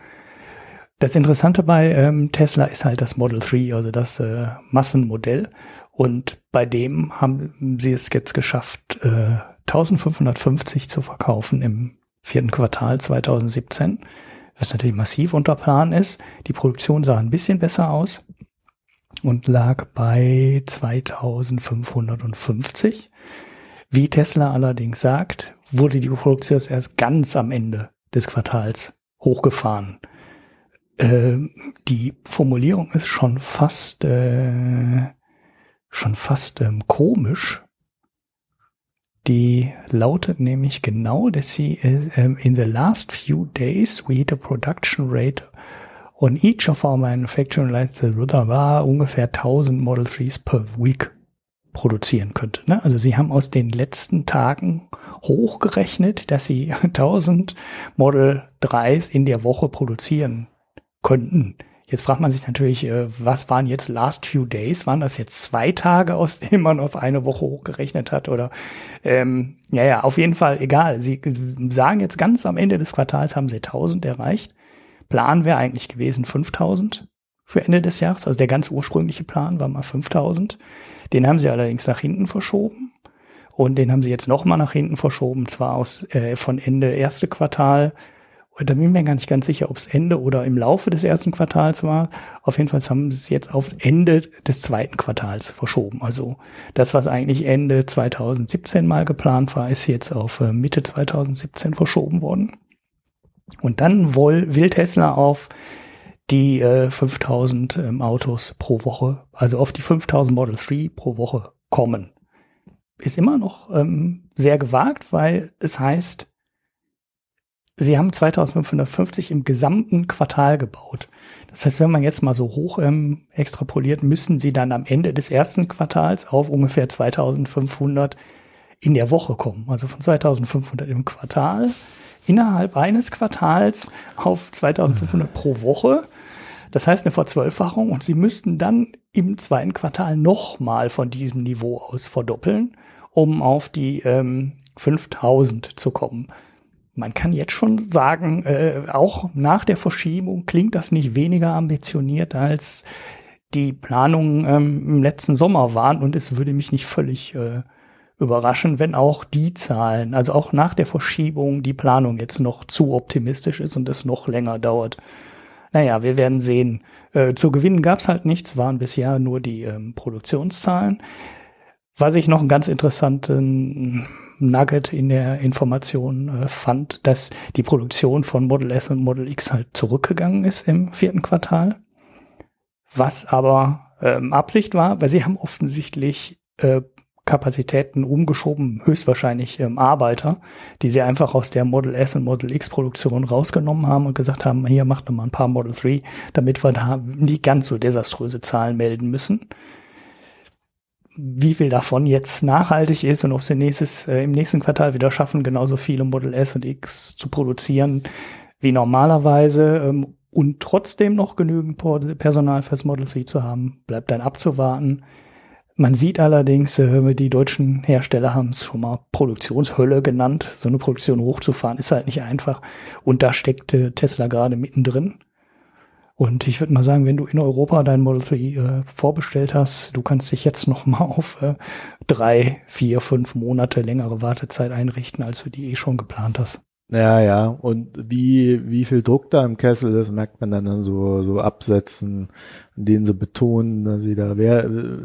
das Interessante bei ähm, Tesla ist halt das Model 3, also das äh, Massenmodell. Und bei dem haben sie es jetzt geschafft, äh, 1550 zu verkaufen im vierten Quartal 2017, was natürlich massiv unter Plan ist. Die Produktion sah ein bisschen besser aus und lag bei 2550. Wie Tesla allerdings sagt, wurde die Produktion erst ganz am Ende des Quartals hochgefahren. Äh, die Formulierung ist schon fast äh, schon fast ähm, komisch. Die lautet nämlich genau, dass sie äh, in the last few days we hit a production rate und each of our manufacturing lines war ungefähr 1000 Model 3s per week produzieren könnte. Ne? Also sie haben aus den letzten Tagen hochgerechnet, dass sie 1000 Model 3s in der Woche produzieren könnten. Jetzt fragt man sich natürlich, äh, was waren jetzt last few days? Waren das jetzt zwei Tage, aus denen man auf eine Woche hochgerechnet hat? Oder ähm, ja, ja, auf jeden Fall egal. Sie sagen jetzt ganz am Ende des Quartals haben sie 1000 erreicht. Plan wäre eigentlich gewesen 5000 für Ende des Jahres. Also der ganz ursprüngliche Plan war mal 5000. Den haben sie allerdings nach hinten verschoben. Und den haben sie jetzt nochmal nach hinten verschoben, zwar aus äh, von Ende erste Quartal. Da bin ich mir gar nicht ganz sicher, ob es Ende oder im Laufe des ersten Quartals war. Auf jeden Fall haben sie es jetzt aufs Ende des zweiten Quartals verschoben. Also das, was eigentlich Ende 2017 mal geplant war, ist jetzt auf äh, Mitte 2017 verschoben worden. Und dann will, will Tesla auf die äh, 5000 ähm, Autos pro Woche, also auf die 5000 Model 3 pro Woche kommen. Ist immer noch ähm, sehr gewagt, weil es heißt, sie haben 2550 im gesamten Quartal gebaut. Das heißt, wenn man jetzt mal so hoch ähm, extrapoliert, müssen sie dann am Ende des ersten Quartals auf ungefähr 2500 in der Woche kommen. Also von 2500 im Quartal innerhalb eines Quartals auf 2500 pro Woche. Das heißt eine Verzwölffachung und sie müssten dann im zweiten Quartal nochmal von diesem Niveau aus verdoppeln, um auf die ähm, 5000 zu kommen. Man kann jetzt schon sagen, äh, auch nach der Verschiebung klingt das nicht weniger ambitioniert als die Planungen ähm, im letzten Sommer waren und es würde mich nicht völlig äh, überraschen, wenn auch die Zahlen, also auch nach der Verschiebung, die Planung jetzt noch zu optimistisch ist und es noch länger dauert. naja, wir werden sehen. Äh, zu gewinnen gab es halt nichts, waren bisher nur die ähm, Produktionszahlen. Was ich noch einen ganz interessanten Nugget in der Information äh, fand, dass die Produktion von Model S und Model X halt zurückgegangen ist im vierten Quartal. Was aber ähm, Absicht war, weil sie haben offensichtlich äh, Kapazitäten umgeschoben, höchstwahrscheinlich ähm, Arbeiter, die sie einfach aus der Model S und Model X Produktion rausgenommen haben und gesagt haben, hier macht noch mal ein paar Model 3, damit wir da nicht ganz so desaströse Zahlen melden müssen. Wie viel davon jetzt nachhaltig ist und ob sie nächstes, äh, im nächsten Quartal wieder schaffen, genauso viele Model S und X zu produzieren wie normalerweise ähm, und trotzdem noch genügend Personal fürs Model 3 zu haben, bleibt dann abzuwarten. Man sieht allerdings, äh, die deutschen Hersteller haben es schon mal Produktionshölle genannt. So eine Produktion hochzufahren ist halt nicht einfach. Und da steckt Tesla gerade mittendrin. Und ich würde mal sagen, wenn du in Europa dein Model 3 äh, vorbestellt hast, du kannst dich jetzt noch mal auf äh, drei, vier, fünf Monate längere Wartezeit einrichten, als du die eh schon geplant hast. Ja, ja. Und wie, wie viel Druck da im Kessel ist, merkt man dann, dann so, so Absätzen, in denen sie betonen, dass sie da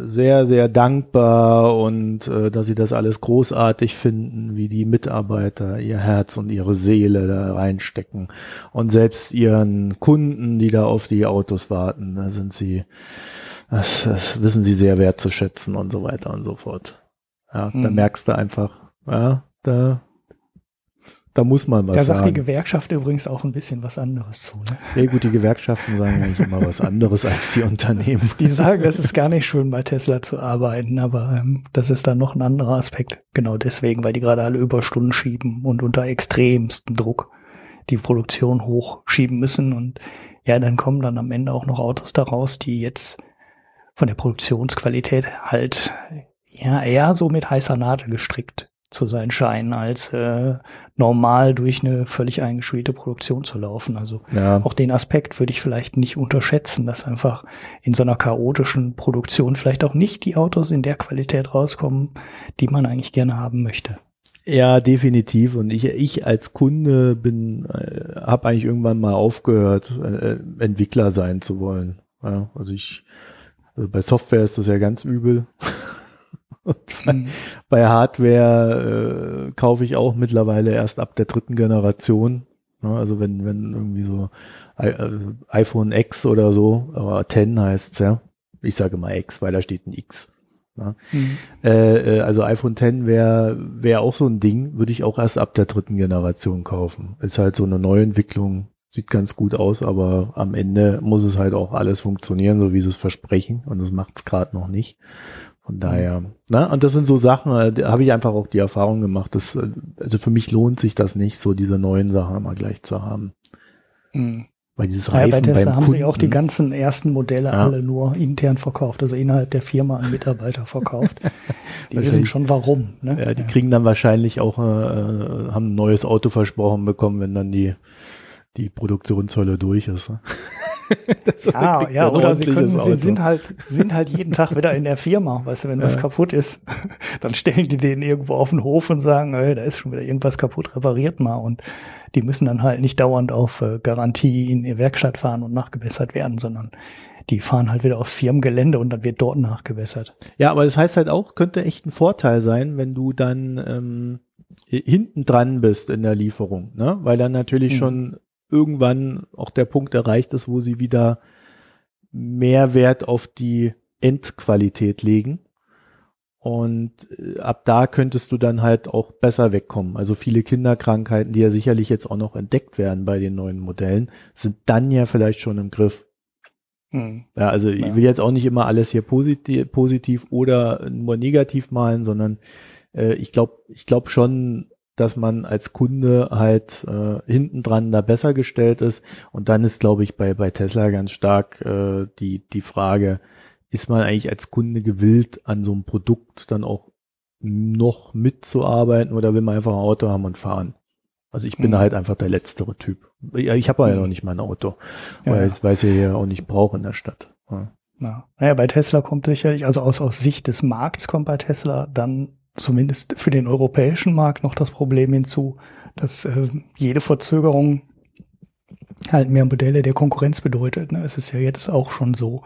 sehr, sehr dankbar und äh, dass sie das alles großartig finden, wie die Mitarbeiter ihr Herz und ihre Seele da reinstecken. Und selbst ihren Kunden, die da auf die Autos warten, da sind sie, das, das wissen sie sehr wertzuschätzen und so weiter und so fort. Ja, mhm. da merkst du einfach, ja, da da muss man was sagen. Da sagt sagen. die Gewerkschaft übrigens auch ein bisschen was anderes zu. Ne? Ja gut, die Gewerkschaften sagen eigentlich immer was anderes als die Unternehmen. Die sagen, es ist gar nicht schön, bei Tesla zu arbeiten, aber ähm, das ist dann noch ein anderer Aspekt. Genau deswegen, weil die gerade alle Überstunden schieben und unter extremstem Druck die Produktion hochschieben müssen. Und ja, dann kommen dann am Ende auch noch Autos daraus, die jetzt von der Produktionsqualität halt ja eher so mit heißer Nadel gestrickt zu sein scheinen, als äh, normal durch eine völlig eingespielte Produktion zu laufen. Also ja. auch den Aspekt würde ich vielleicht nicht unterschätzen, dass einfach in so einer chaotischen Produktion vielleicht auch nicht die Autos in der Qualität rauskommen, die man eigentlich gerne haben möchte. Ja, definitiv. Und ich, ich als Kunde bin, äh, habe eigentlich irgendwann mal aufgehört, äh, Entwickler sein zu wollen. Ja, also ich, also bei Software ist das ja ganz übel. Und mhm. bei Hardware äh, kaufe ich auch mittlerweile erst ab der dritten Generation. Ne? Also wenn, wenn irgendwie so I äh, iPhone X oder so, aber 10 heißt's ja. Ich sage mal X, weil da steht ein X. Ne? Mhm. Äh, äh, also iPhone 10 wäre wär auch so ein Ding, würde ich auch erst ab der dritten Generation kaufen. Ist halt so eine Neuentwicklung, sieht ganz gut aus, aber am Ende muss es halt auch alles funktionieren, so wie sie es versprechen. Und das macht's gerade noch nicht. Von daher, ne? Und das sind so Sachen, äh, da habe ich einfach auch die Erfahrung gemacht, dass, äh, also für mich lohnt sich das nicht, so diese neuen Sachen immer gleich zu haben. Mhm. Weil dieses Reifen ja, bei Tesla haben Kunden, sie auch die ganzen ersten Modelle ja. alle nur intern verkauft, also innerhalb der Firma an Mitarbeiter verkauft. die wissen schon warum. Ne? Ja, die ja. kriegen dann wahrscheinlich auch, äh, haben ein neues Auto versprochen bekommen, wenn dann die, die Produktionshölle durch ist. Ne? ja, ja oder sie, können, sie sind halt, sind halt jeden Tag wieder in der Firma. Weißt du, wenn ja. was kaputt ist, dann stellen die den irgendwo auf den Hof und sagen, ey, da ist schon wieder irgendwas kaputt, repariert mal. Und die müssen dann halt nicht dauernd auf äh, Garantie in ihr Werkstatt fahren und nachgebessert werden, sondern die fahren halt wieder aufs Firmengelände und dann wird dort nachgebessert. Ja, aber das heißt halt auch, könnte echt ein Vorteil sein, wenn du dann ähm, hinten dran bist in der Lieferung, ne? Weil dann natürlich mhm. schon irgendwann auch der Punkt erreicht ist, wo sie wieder mehr Wert auf die Endqualität legen. Und äh, ab da könntest du dann halt auch besser wegkommen. Also viele Kinderkrankheiten, die ja sicherlich jetzt auch noch entdeckt werden bei den neuen Modellen, sind dann ja vielleicht schon im Griff. Hm. Ja, also ja. ich will jetzt auch nicht immer alles hier positiv, positiv oder nur negativ malen, sondern äh, ich glaube, ich glaube schon, dass man als Kunde halt äh, hinten dran da besser gestellt ist. Und dann ist, glaube ich, bei, bei Tesla ganz stark äh, die, die Frage, ist man eigentlich als Kunde gewillt, an so einem Produkt dann auch noch mitzuarbeiten oder will man einfach ein Auto haben und fahren? Also ich bin mhm. halt einfach der letztere Typ. Ich habe ja noch nicht mein Auto, weil ja. ich weiß ja hier auch nicht brauche in der Stadt. Ja. Ja. Naja, bei Tesla kommt sicherlich, also aus, aus Sicht des Markts kommt bei Tesla dann zumindest für den europäischen Markt noch das Problem hinzu, dass äh, jede Verzögerung halt mehr Modelle der Konkurrenz bedeutet. Ne? Es ist ja jetzt auch schon so,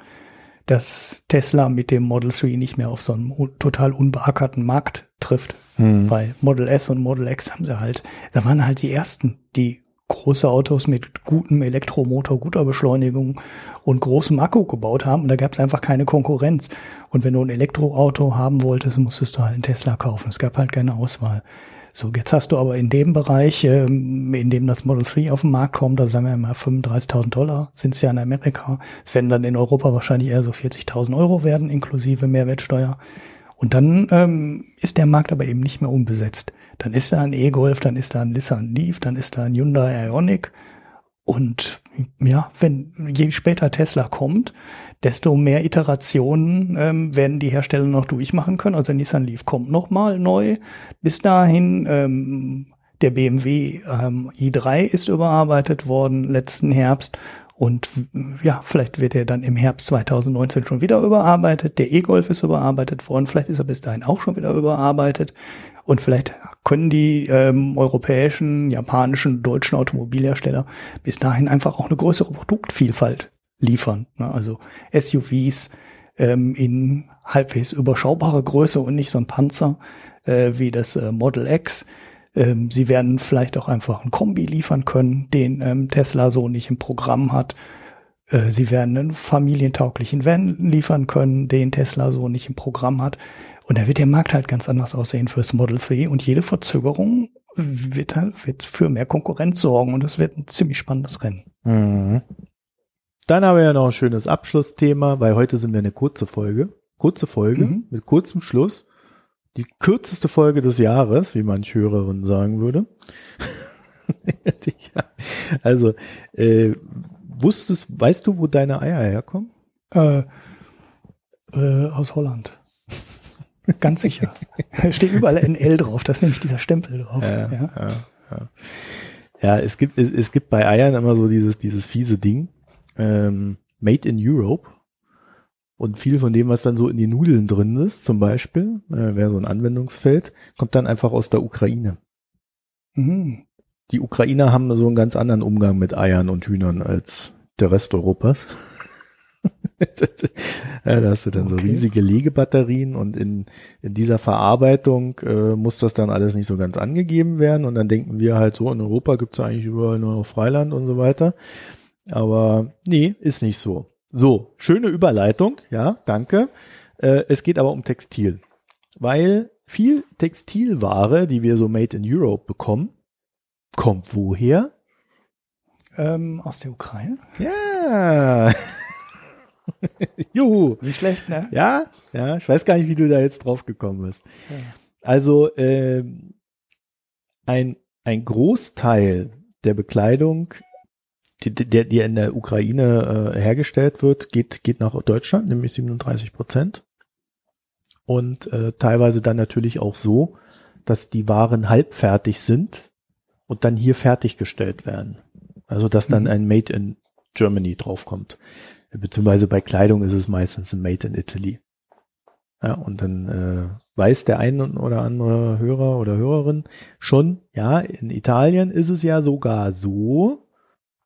dass Tesla mit dem Model 3 nicht mehr auf so einem total unbeackerten Markt trifft. Hm. Weil Model S und Model X haben sie halt, da waren halt die ersten, die große Autos mit gutem Elektromotor, guter Beschleunigung und großem Akku gebaut haben. Und da gab es einfach keine Konkurrenz. Und wenn du ein Elektroauto haben wolltest, musstest du halt einen Tesla kaufen. Es gab halt keine Auswahl. So, jetzt hast du aber in dem Bereich, ähm, in dem das Model 3 auf den Markt kommt, da sagen wir mal 35.000 Dollar, sind es ja in Amerika. Es werden dann in Europa wahrscheinlich eher so 40.000 Euro werden, inklusive Mehrwertsteuer. Und dann ähm, ist der Markt aber eben nicht mehr unbesetzt. Dann ist da ein E-Golf, dann ist da ein Nissan Leaf, dann ist da ein Hyundai Ioniq. Und ja, wenn je später Tesla kommt, desto mehr Iterationen ähm, werden die Hersteller noch durchmachen können. Also Nissan Leaf kommt nochmal neu. Bis dahin ähm, der BMW ähm, i3 ist überarbeitet worden letzten Herbst und ja, vielleicht wird er dann im Herbst 2019 schon wieder überarbeitet. Der E-Golf ist überarbeitet worden. Vielleicht ist er bis dahin auch schon wieder überarbeitet. Und vielleicht können die ähm, europäischen, japanischen, deutschen Automobilhersteller bis dahin einfach auch eine größere Produktvielfalt liefern. Ne? Also SUVs ähm, in halbwegs überschaubarer Größe und nicht so ein Panzer äh, wie das äh, Model X. Ähm, sie werden vielleicht auch einfach ein Kombi liefern können, den ähm, Tesla so nicht im Programm hat. Äh, sie werden einen familientauglichen Van liefern können, den Tesla so nicht im Programm hat. Und da wird der Markt halt ganz anders aussehen fürs Model 3 und jede Verzögerung wird halt wird für mehr Konkurrenz sorgen und es wird ein ziemlich spannendes Rennen. Mhm. Dann haben wir ja noch ein schönes Abschlussthema, weil heute sind wir eine kurze Folge. Kurze Folge mhm. mit kurzem Schluss die kürzeste Folge des Jahres, wie manch Hörerin sagen würde. also, äh, wusstest, weißt du, wo deine Eier herkommen? Äh, äh, aus Holland. Ganz sicher. Steht überall NL drauf, das ist nämlich dieser Stempel drauf. Ja, ja. ja, ja. es gibt, es gibt bei Eiern immer so dieses, dieses fiese Ding. Ähm, Made in Europe. Und viel von dem, was dann so in die Nudeln drin ist, zum Beispiel, äh, wäre so ein Anwendungsfeld, kommt dann einfach aus der Ukraine. Mhm. Die Ukrainer haben so einen ganz anderen Umgang mit Eiern und Hühnern als der Rest Europas. ja, da hast du dann okay. so riesige Legebatterien und in, in dieser Verarbeitung äh, muss das dann alles nicht so ganz angegeben werden und dann denken wir halt so, in Europa gibt's eigentlich überall nur noch Freiland und so weiter. Aber nee, ist nicht so. So, schöne Überleitung, ja, danke. Äh, es geht aber um Textil, weil viel Textilware, die wir so made in Europe bekommen, kommt woher? Ähm, aus der Ukraine? Ja. Juhu. Nicht schlecht, ne? Ja, ja. Ich weiß gar nicht, wie du da jetzt drauf gekommen bist. Ja. Also äh, ein, ein Großteil der Bekleidung die, der, die in der Ukraine äh, hergestellt wird, geht, geht nach Deutschland, nämlich 37 Prozent. Und äh, teilweise dann natürlich auch so, dass die Waren halbfertig sind und dann hier fertiggestellt werden. Also dass dann mhm. ein Made in Germany draufkommt. Beziehungsweise bei Kleidung ist es meistens ein Made in Italy. Ja, und dann äh, weiß der ein oder andere Hörer oder Hörerin schon, ja, in Italien ist es ja sogar so,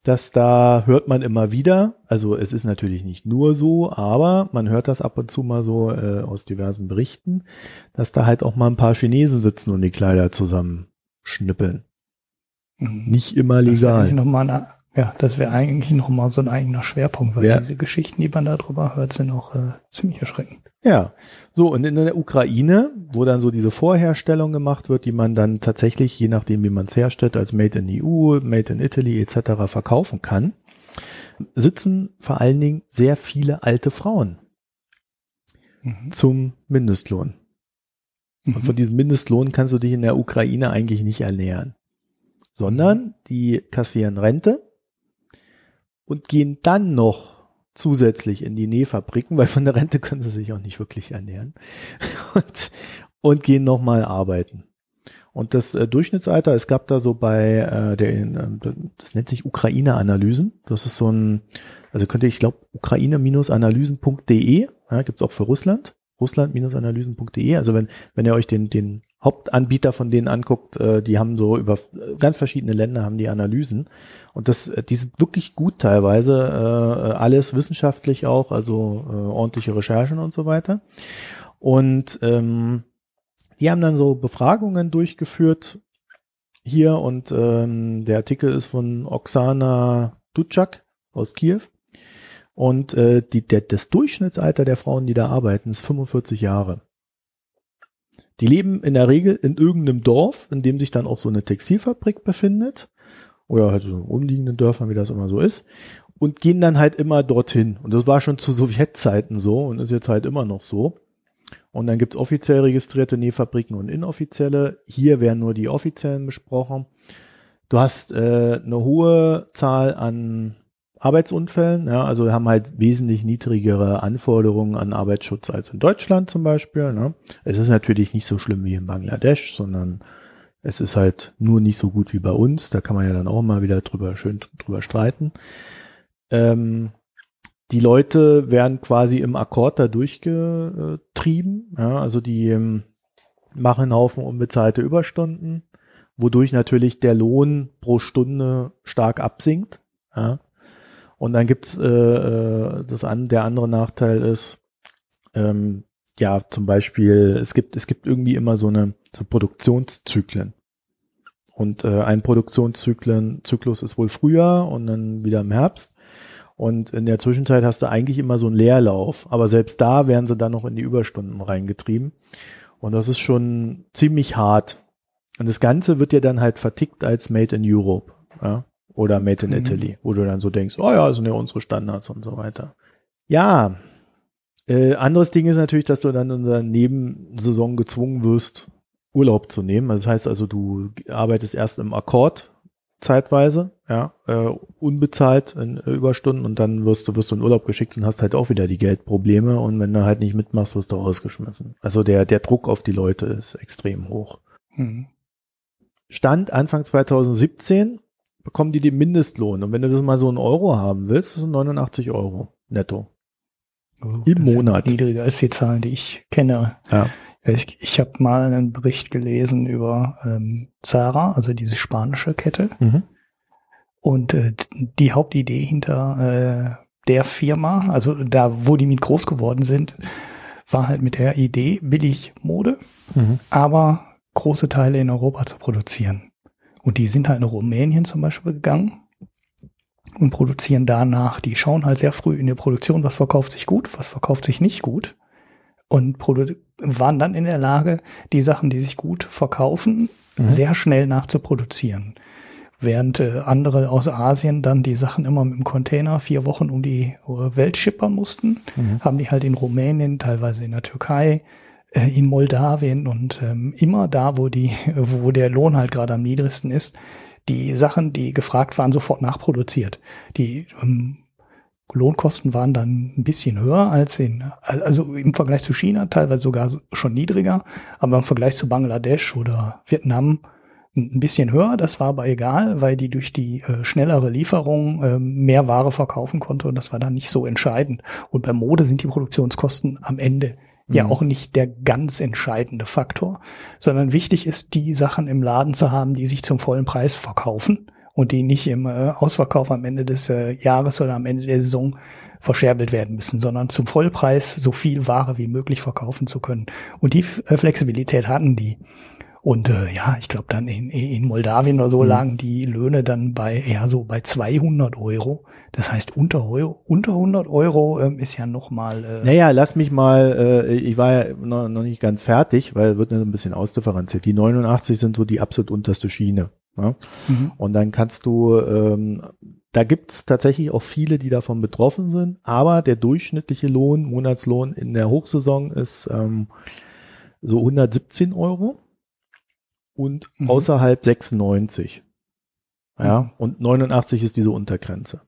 dass da hört man immer wieder, also es ist natürlich nicht nur so, aber man hört das ab und zu mal so äh, aus diversen Berichten, dass da halt auch mal ein paar Chinesen sitzen und die Kleider zusammen schnippeln. Mhm. Nicht immer legal. Ja, das wäre eigentlich noch mal so ein eigener Schwerpunkt, weil ja. diese Geschichten, die man da drüber hört, sind auch äh, ziemlich erschreckend. Ja, so und in der Ukraine, wo dann so diese Vorherstellung gemacht wird, die man dann tatsächlich, je nachdem wie man es herstellt, als Made in EU, Made in Italy etc. verkaufen kann, sitzen vor allen Dingen sehr viele alte Frauen mhm. zum Mindestlohn. Mhm. Und von diesem Mindestlohn kannst du dich in der Ukraine eigentlich nicht ernähren, sondern die kassieren Rente und gehen dann noch zusätzlich in die Nähfabriken, weil von der Rente können sie sich auch nicht wirklich ernähren und, und gehen nochmal arbeiten. Und das äh, Durchschnittsalter, es gab da so bei äh, der, äh, das nennt sich Ukraine-Analysen. Das ist so ein, also könnte ich glaube Ukraine-analysen.de, ja, gibt's auch für Russland, Russland-analysen.de. Also wenn wenn ihr euch den den Hauptanbieter von denen anguckt, äh, die haben so über ganz verschiedene Länder haben die Analysen und das, äh, die sind wirklich gut teilweise, äh, alles wissenschaftlich auch, also ordentliche Recherchen und so weiter. Und ähm, die haben dann so Befragungen durchgeführt hier und ähm, der Artikel ist von Oksana Dutschak aus Kiew. Und äh, die, der, das Durchschnittsalter der Frauen, die da arbeiten, ist 45 Jahre. Die leben in der Regel in irgendeinem Dorf, in dem sich dann auch so eine Textilfabrik befindet. Oder halt so umliegenden Dörfern, wie das immer so ist. Und gehen dann halt immer dorthin. Und das war schon zu Sowjetzeiten so und ist jetzt halt immer noch so. Und dann gibt's offiziell registrierte Nähfabriken und inoffizielle. Hier werden nur die offiziellen besprochen. Du hast äh, eine hohe Zahl an Arbeitsunfällen. Ja, also haben halt wesentlich niedrigere Anforderungen an Arbeitsschutz als in Deutschland zum Beispiel. Ne? Es ist natürlich nicht so schlimm wie in Bangladesch, sondern es ist halt nur nicht so gut wie bei uns. Da kann man ja dann auch mal wieder drüber schön drüber streiten. Ähm, die Leute werden quasi im Akkord da durchgetrieben. Ja, also die ähm, machen einen Haufen unbezahlte Überstunden, wodurch natürlich der Lohn pro Stunde stark absinkt. Ja. Und dann gibt's äh, äh, das an, der andere Nachteil ist, ähm, ja, zum Beispiel, es gibt, es gibt irgendwie immer so eine so Produktionszyklen. Und äh, ein Produktionszyklus ist wohl Frühjahr und dann wieder im Herbst. Und in der Zwischenzeit hast du eigentlich immer so einen Leerlauf. Aber selbst da werden sie dann noch in die Überstunden reingetrieben. Und das ist schon ziemlich hart. Und das Ganze wird ja dann halt vertickt als Made in Europe. Ja? Oder Made in mhm. Italy, wo du dann so denkst, oh ja, das sind ja unsere Standards und so weiter. Ja, äh, anderes Ding ist natürlich, dass du dann in unserer Nebensaison gezwungen wirst, Urlaub zu nehmen. Das heißt also, du arbeitest erst im Akkord zeitweise, ja, äh, unbezahlt in Überstunden und dann wirst du, wirst du in Urlaub geschickt und hast halt auch wieder die Geldprobleme und wenn du halt nicht mitmachst, wirst du rausgeschmissen. Also der, der Druck auf die Leute ist extrem hoch. Mhm. Stand Anfang 2017 bekommen die den Mindestlohn. Und wenn du das mal so einen Euro haben willst, das sind 89 Euro netto. Oh, Im Monat. Niedriger als die Zahlen, die ich kenne. Ja. Ich, ich habe mal einen Bericht gelesen über ähm, Zara, also diese spanische Kette. Mhm. Und äh, die Hauptidee hinter äh, der Firma, also da, wo die mit groß geworden sind, war halt mit der Idee, billig Mode, mhm. aber große Teile in Europa zu produzieren. Und die sind halt nach Rumänien zum Beispiel gegangen und produzieren danach. Die schauen halt sehr früh in der Produktion, was verkauft sich gut, was verkauft sich nicht gut. Und waren dann in der Lage, die Sachen, die sich gut verkaufen, mhm. sehr schnell nachzuproduzieren. Während äh, andere aus Asien dann die Sachen immer mit dem Container vier Wochen um die äh, Welt schippern mussten, mhm. haben die halt in Rumänien, teilweise in der Türkei, äh, in Moldawien und ähm, immer da, wo die, wo der Lohn halt gerade am niedrigsten ist, die Sachen, die gefragt waren, sofort nachproduziert. Die ähm, Lohnkosten waren dann ein bisschen höher als in, also im Vergleich zu China, teilweise sogar schon niedriger, aber im Vergleich zu Bangladesch oder Vietnam ein bisschen höher. Das war aber egal, weil die durch die äh, schnellere Lieferung äh, mehr Ware verkaufen konnte und das war dann nicht so entscheidend. Und bei Mode sind die Produktionskosten am Ende ja mhm. auch nicht der ganz entscheidende Faktor, sondern wichtig ist, die Sachen im Laden zu haben, die sich zum vollen Preis verkaufen und die nicht im äh, Ausverkauf am Ende des äh, Jahres oder am Ende der Saison verscherbelt werden müssen, sondern zum Vollpreis so viel Ware wie möglich verkaufen zu können. Und die äh, Flexibilität hatten die. Und äh, ja, ich glaube dann in, in Moldawien oder so mhm. lagen die Löhne dann bei eher so bei 200 Euro. Das heißt, unter, Euro, unter 100 Euro ähm, ist ja noch mal. Äh naja, lass mich mal, äh, ich war ja noch, noch nicht ganz fertig, weil wird ein bisschen ausdifferenziert. Die 89 sind so die absolut unterste Schiene. Ne? Mhm. Und dann kannst du, ähm, da gibt's tatsächlich auch viele, die davon betroffen sind, aber der durchschnittliche Lohn, Monatslohn in der Hochsaison ist ähm, so 117 Euro und mhm. außerhalb 96. Ja, mhm. und 89 ist diese Untergrenze.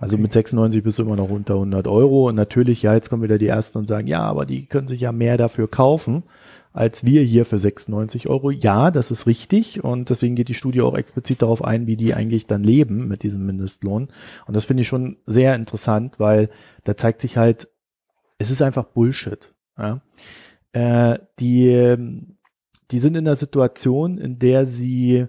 Also okay. mit 96 bist du immer noch unter 100 Euro. Und natürlich, ja, jetzt kommen wieder die Ersten und sagen, ja, aber die können sich ja mehr dafür kaufen, als wir hier für 96 Euro. Ja, das ist richtig. Und deswegen geht die Studie auch explizit darauf ein, wie die eigentlich dann leben mit diesem Mindestlohn. Und das finde ich schon sehr interessant, weil da zeigt sich halt, es ist einfach Bullshit. Ja? Äh, die die sind in der Situation, in der sie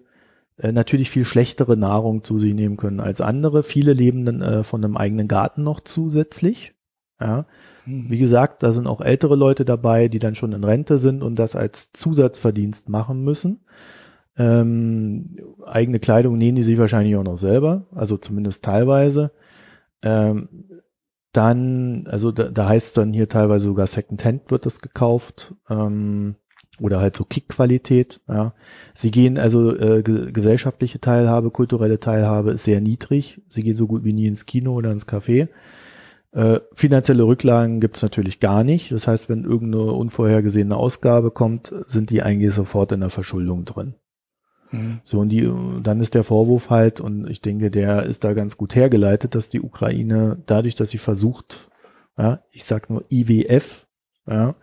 äh, natürlich viel schlechtere Nahrung zu sich nehmen können als andere. Viele leben dann äh, von einem eigenen Garten noch zusätzlich. Ja. Mhm. Wie gesagt, da sind auch ältere Leute dabei, die dann schon in Rente sind und das als Zusatzverdienst machen müssen. Ähm, eigene Kleidung nähen die sich wahrscheinlich auch noch selber, also zumindest teilweise. Ähm, dann, also da, da heißt dann hier teilweise sogar Secondhand wird das gekauft. Ähm, oder halt so Kick-Qualität. Ja. Sie gehen also äh, ge gesellschaftliche Teilhabe, kulturelle Teilhabe ist sehr niedrig. Sie gehen so gut wie nie ins Kino oder ins Café. Äh, finanzielle Rücklagen gibt's natürlich gar nicht. Das heißt, wenn irgendeine unvorhergesehene Ausgabe kommt, sind die eigentlich sofort in der Verschuldung drin. Mhm. So, und die, dann ist der Vorwurf halt, und ich denke, der ist da ganz gut hergeleitet, dass die Ukraine dadurch, dass sie versucht, ja, ich sag nur IWF, ja,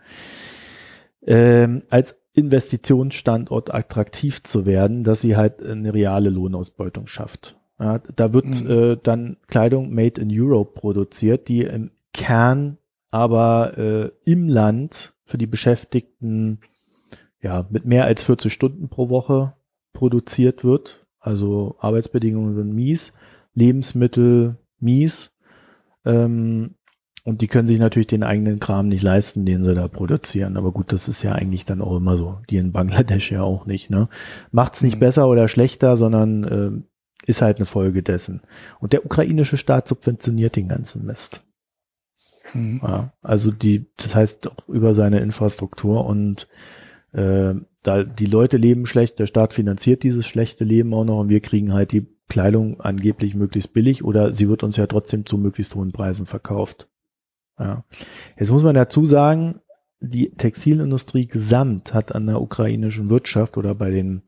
ähm, als Investitionsstandort attraktiv zu werden, dass sie halt eine reale Lohnausbeutung schafft. Ja, da wird mhm. äh, dann Kleidung made in Europe produziert, die im Kern aber äh, im Land für die Beschäftigten ja mit mehr als 40 Stunden pro Woche produziert wird. Also Arbeitsbedingungen sind mies, Lebensmittel mies. Ähm, und die können sich natürlich den eigenen Kram nicht leisten, den sie da produzieren. Aber gut, das ist ja eigentlich dann auch immer so. Die in Bangladesch ja auch nicht. Ne? Macht's nicht mhm. besser oder schlechter, sondern äh, ist halt eine Folge dessen. Und der ukrainische Staat subventioniert den ganzen Mist. Mhm. Ja, also die, das heißt auch über seine Infrastruktur und äh, da die Leute leben schlecht, der Staat finanziert dieses schlechte Leben auch noch und wir kriegen halt die Kleidung angeblich möglichst billig oder sie wird uns ja trotzdem zu möglichst hohen Preisen verkauft. Ja. Jetzt muss man dazu sagen, die Textilindustrie gesamt hat an der ukrainischen Wirtschaft oder bei den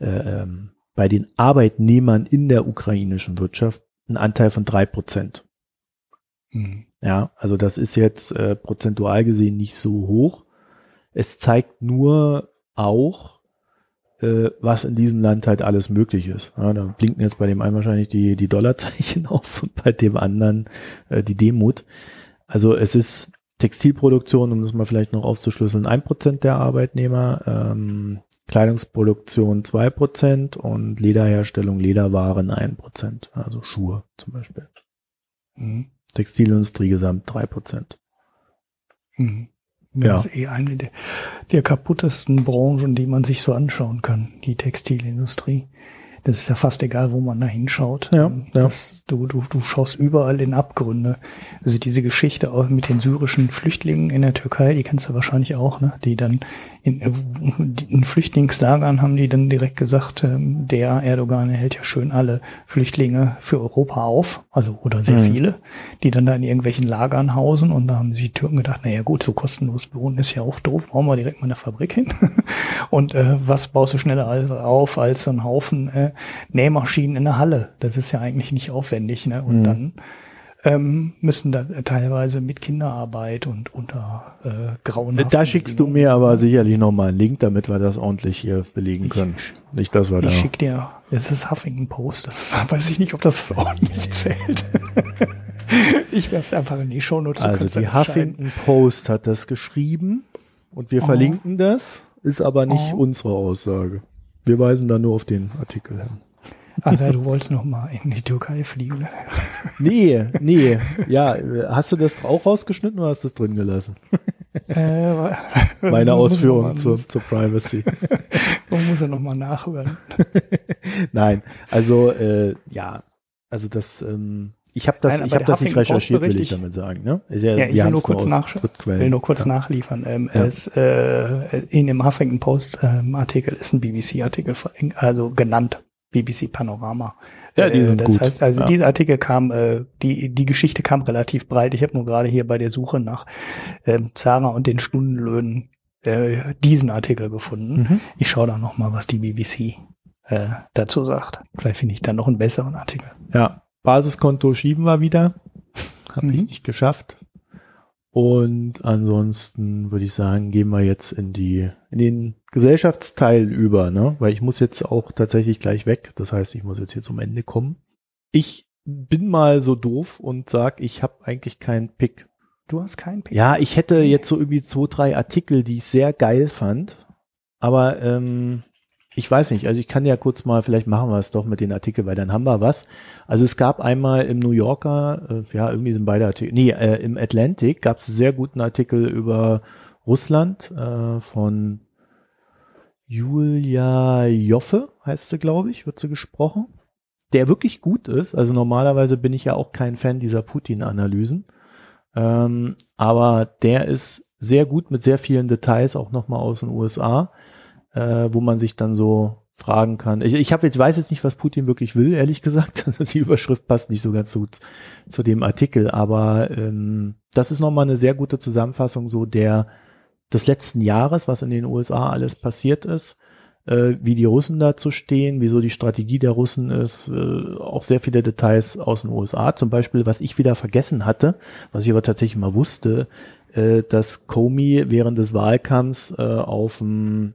äh, ähm, bei den Arbeitnehmern in der ukrainischen Wirtschaft einen Anteil von drei Prozent. Mhm. Ja, also das ist jetzt äh, prozentual gesehen nicht so hoch. Es zeigt nur auch, äh, was in diesem Land halt alles möglich ist. Ja, da blinken jetzt bei dem einen wahrscheinlich die, die Dollarzeichen auf und bei dem anderen äh, die Demut. Also es ist Textilproduktion, um das mal vielleicht noch aufzuschlüsseln, ein Prozent der Arbeitnehmer, ähm, Kleidungsproduktion zwei Prozent und Lederherstellung, Lederwaren ein Prozent, also Schuhe zum Beispiel. Mhm. Textilindustrie gesamt drei Prozent. Mhm. Das ja. ist eh eine der, der kaputtesten Branchen, die man sich so anschauen kann, die Textilindustrie. Das ist ja fast egal, wo man da hinschaut. Ja, ähm, ja. Du, du, du schaust überall in Abgründe. Also diese Geschichte auch mit den syrischen Flüchtlingen in der Türkei, die kennst du wahrscheinlich auch, ne? Die dann in, äh, in Flüchtlingslagern haben die dann direkt gesagt, ähm, der Erdogan hält ja schön alle Flüchtlinge für Europa auf, also oder sehr mhm. viele, die dann da in irgendwelchen Lagern hausen und da haben sich die Türken gedacht, naja gut, so kostenlos wohnen ist ja auch doof, brauchen wir direkt mal eine Fabrik hin. und äh, was baust du schneller auf als so ein Haufen äh, Nähmaschinen in der Halle? Das ist ja eigentlich nicht aufwendig, ne? Und mhm. dann ähm, müssen da teilweise mit Kinderarbeit und unter äh, grauen. Da schickst du mir aber sicherlich nochmal einen Link, damit wir das ordentlich hier belegen können. Ich, nicht, dass wir ich da. Ich schick dir, es ist Huffington Post, das ist, weiß ich nicht, ob das ordentlich zählt. ich werf's einfach in die Shownotes. Also die Huffington Post hat das geschrieben und wir oh. verlinken das, ist aber nicht oh. unsere Aussage. Wir weisen da nur auf den Artikel hin. Also du wolltest noch mal in die Türkei fliegen. Nee, nee. Ja, hast du das auch rausgeschnitten oder hast du es drin gelassen? Äh, Meine Ausführungen zur, zur Privacy. Man muss ja noch mal nachhören. Nein, also äh, ja, also das ähm, ich habe das, Nein, ich habe das nicht recherchiert, will ich damit sagen. Ne? Ja, ja ich will nur, kurz nach, will nur kurz ja. nachliefern. Ähm, ja. es, äh, in dem Huffington Post ähm, Artikel ist ein BBC-Artikel also genannt BBC Panorama. Ja, die äh, sind das gut. heißt, also ja. dieser Artikel kam, äh, die die Geschichte kam relativ breit. Ich habe nur gerade hier bei der Suche nach ähm, Zara und den Stundenlöhnen äh, diesen Artikel gefunden. Mhm. Ich schaue da noch mal, was die BBC äh, dazu sagt. Vielleicht finde ich dann noch einen besseren Artikel. Ja, Basiskonto schieben wir wieder. Habe mhm. ich nicht geschafft. Und ansonsten würde ich sagen, gehen wir jetzt in die, in den Gesellschaftsteil über, ne? Weil ich muss jetzt auch tatsächlich gleich weg. Das heißt, ich muss jetzt hier zum Ende kommen. Ich bin mal so doof und sag, ich habe eigentlich keinen Pick. Du hast keinen Pick? Ja, ich hätte jetzt so irgendwie zwei, drei Artikel, die ich sehr geil fand. aber ähm, ich weiß nicht, also ich kann ja kurz mal, vielleicht machen wir es doch mit den Artikeln, weil dann haben wir was. Also es gab einmal im New Yorker, äh, ja, irgendwie sind beide Artikel, nee, äh, im Atlantic gab es einen sehr guten Artikel über Russland äh, von Julia Joffe, heißt sie, glaube ich, wird sie gesprochen, der wirklich gut ist. Also normalerweise bin ich ja auch kein Fan dieser Putin-Analysen. Ähm, aber der ist sehr gut mit sehr vielen Details, auch nochmal aus den USA äh, wo man sich dann so fragen kann. Ich, ich habe jetzt weiß jetzt nicht, was Putin wirklich will, ehrlich gesagt. Also die Überschrift passt nicht so ganz gut zu dem Artikel, aber ähm, das ist nochmal eine sehr gute Zusammenfassung so der des letzten Jahres, was in den USA alles passiert ist, äh, wie die Russen dazu stehen, wieso die Strategie der Russen ist, äh, auch sehr viele Details aus den USA. Zum Beispiel, was ich wieder vergessen hatte, was ich aber tatsächlich mal wusste, äh, dass Comey während des Wahlkampfs äh, auf dem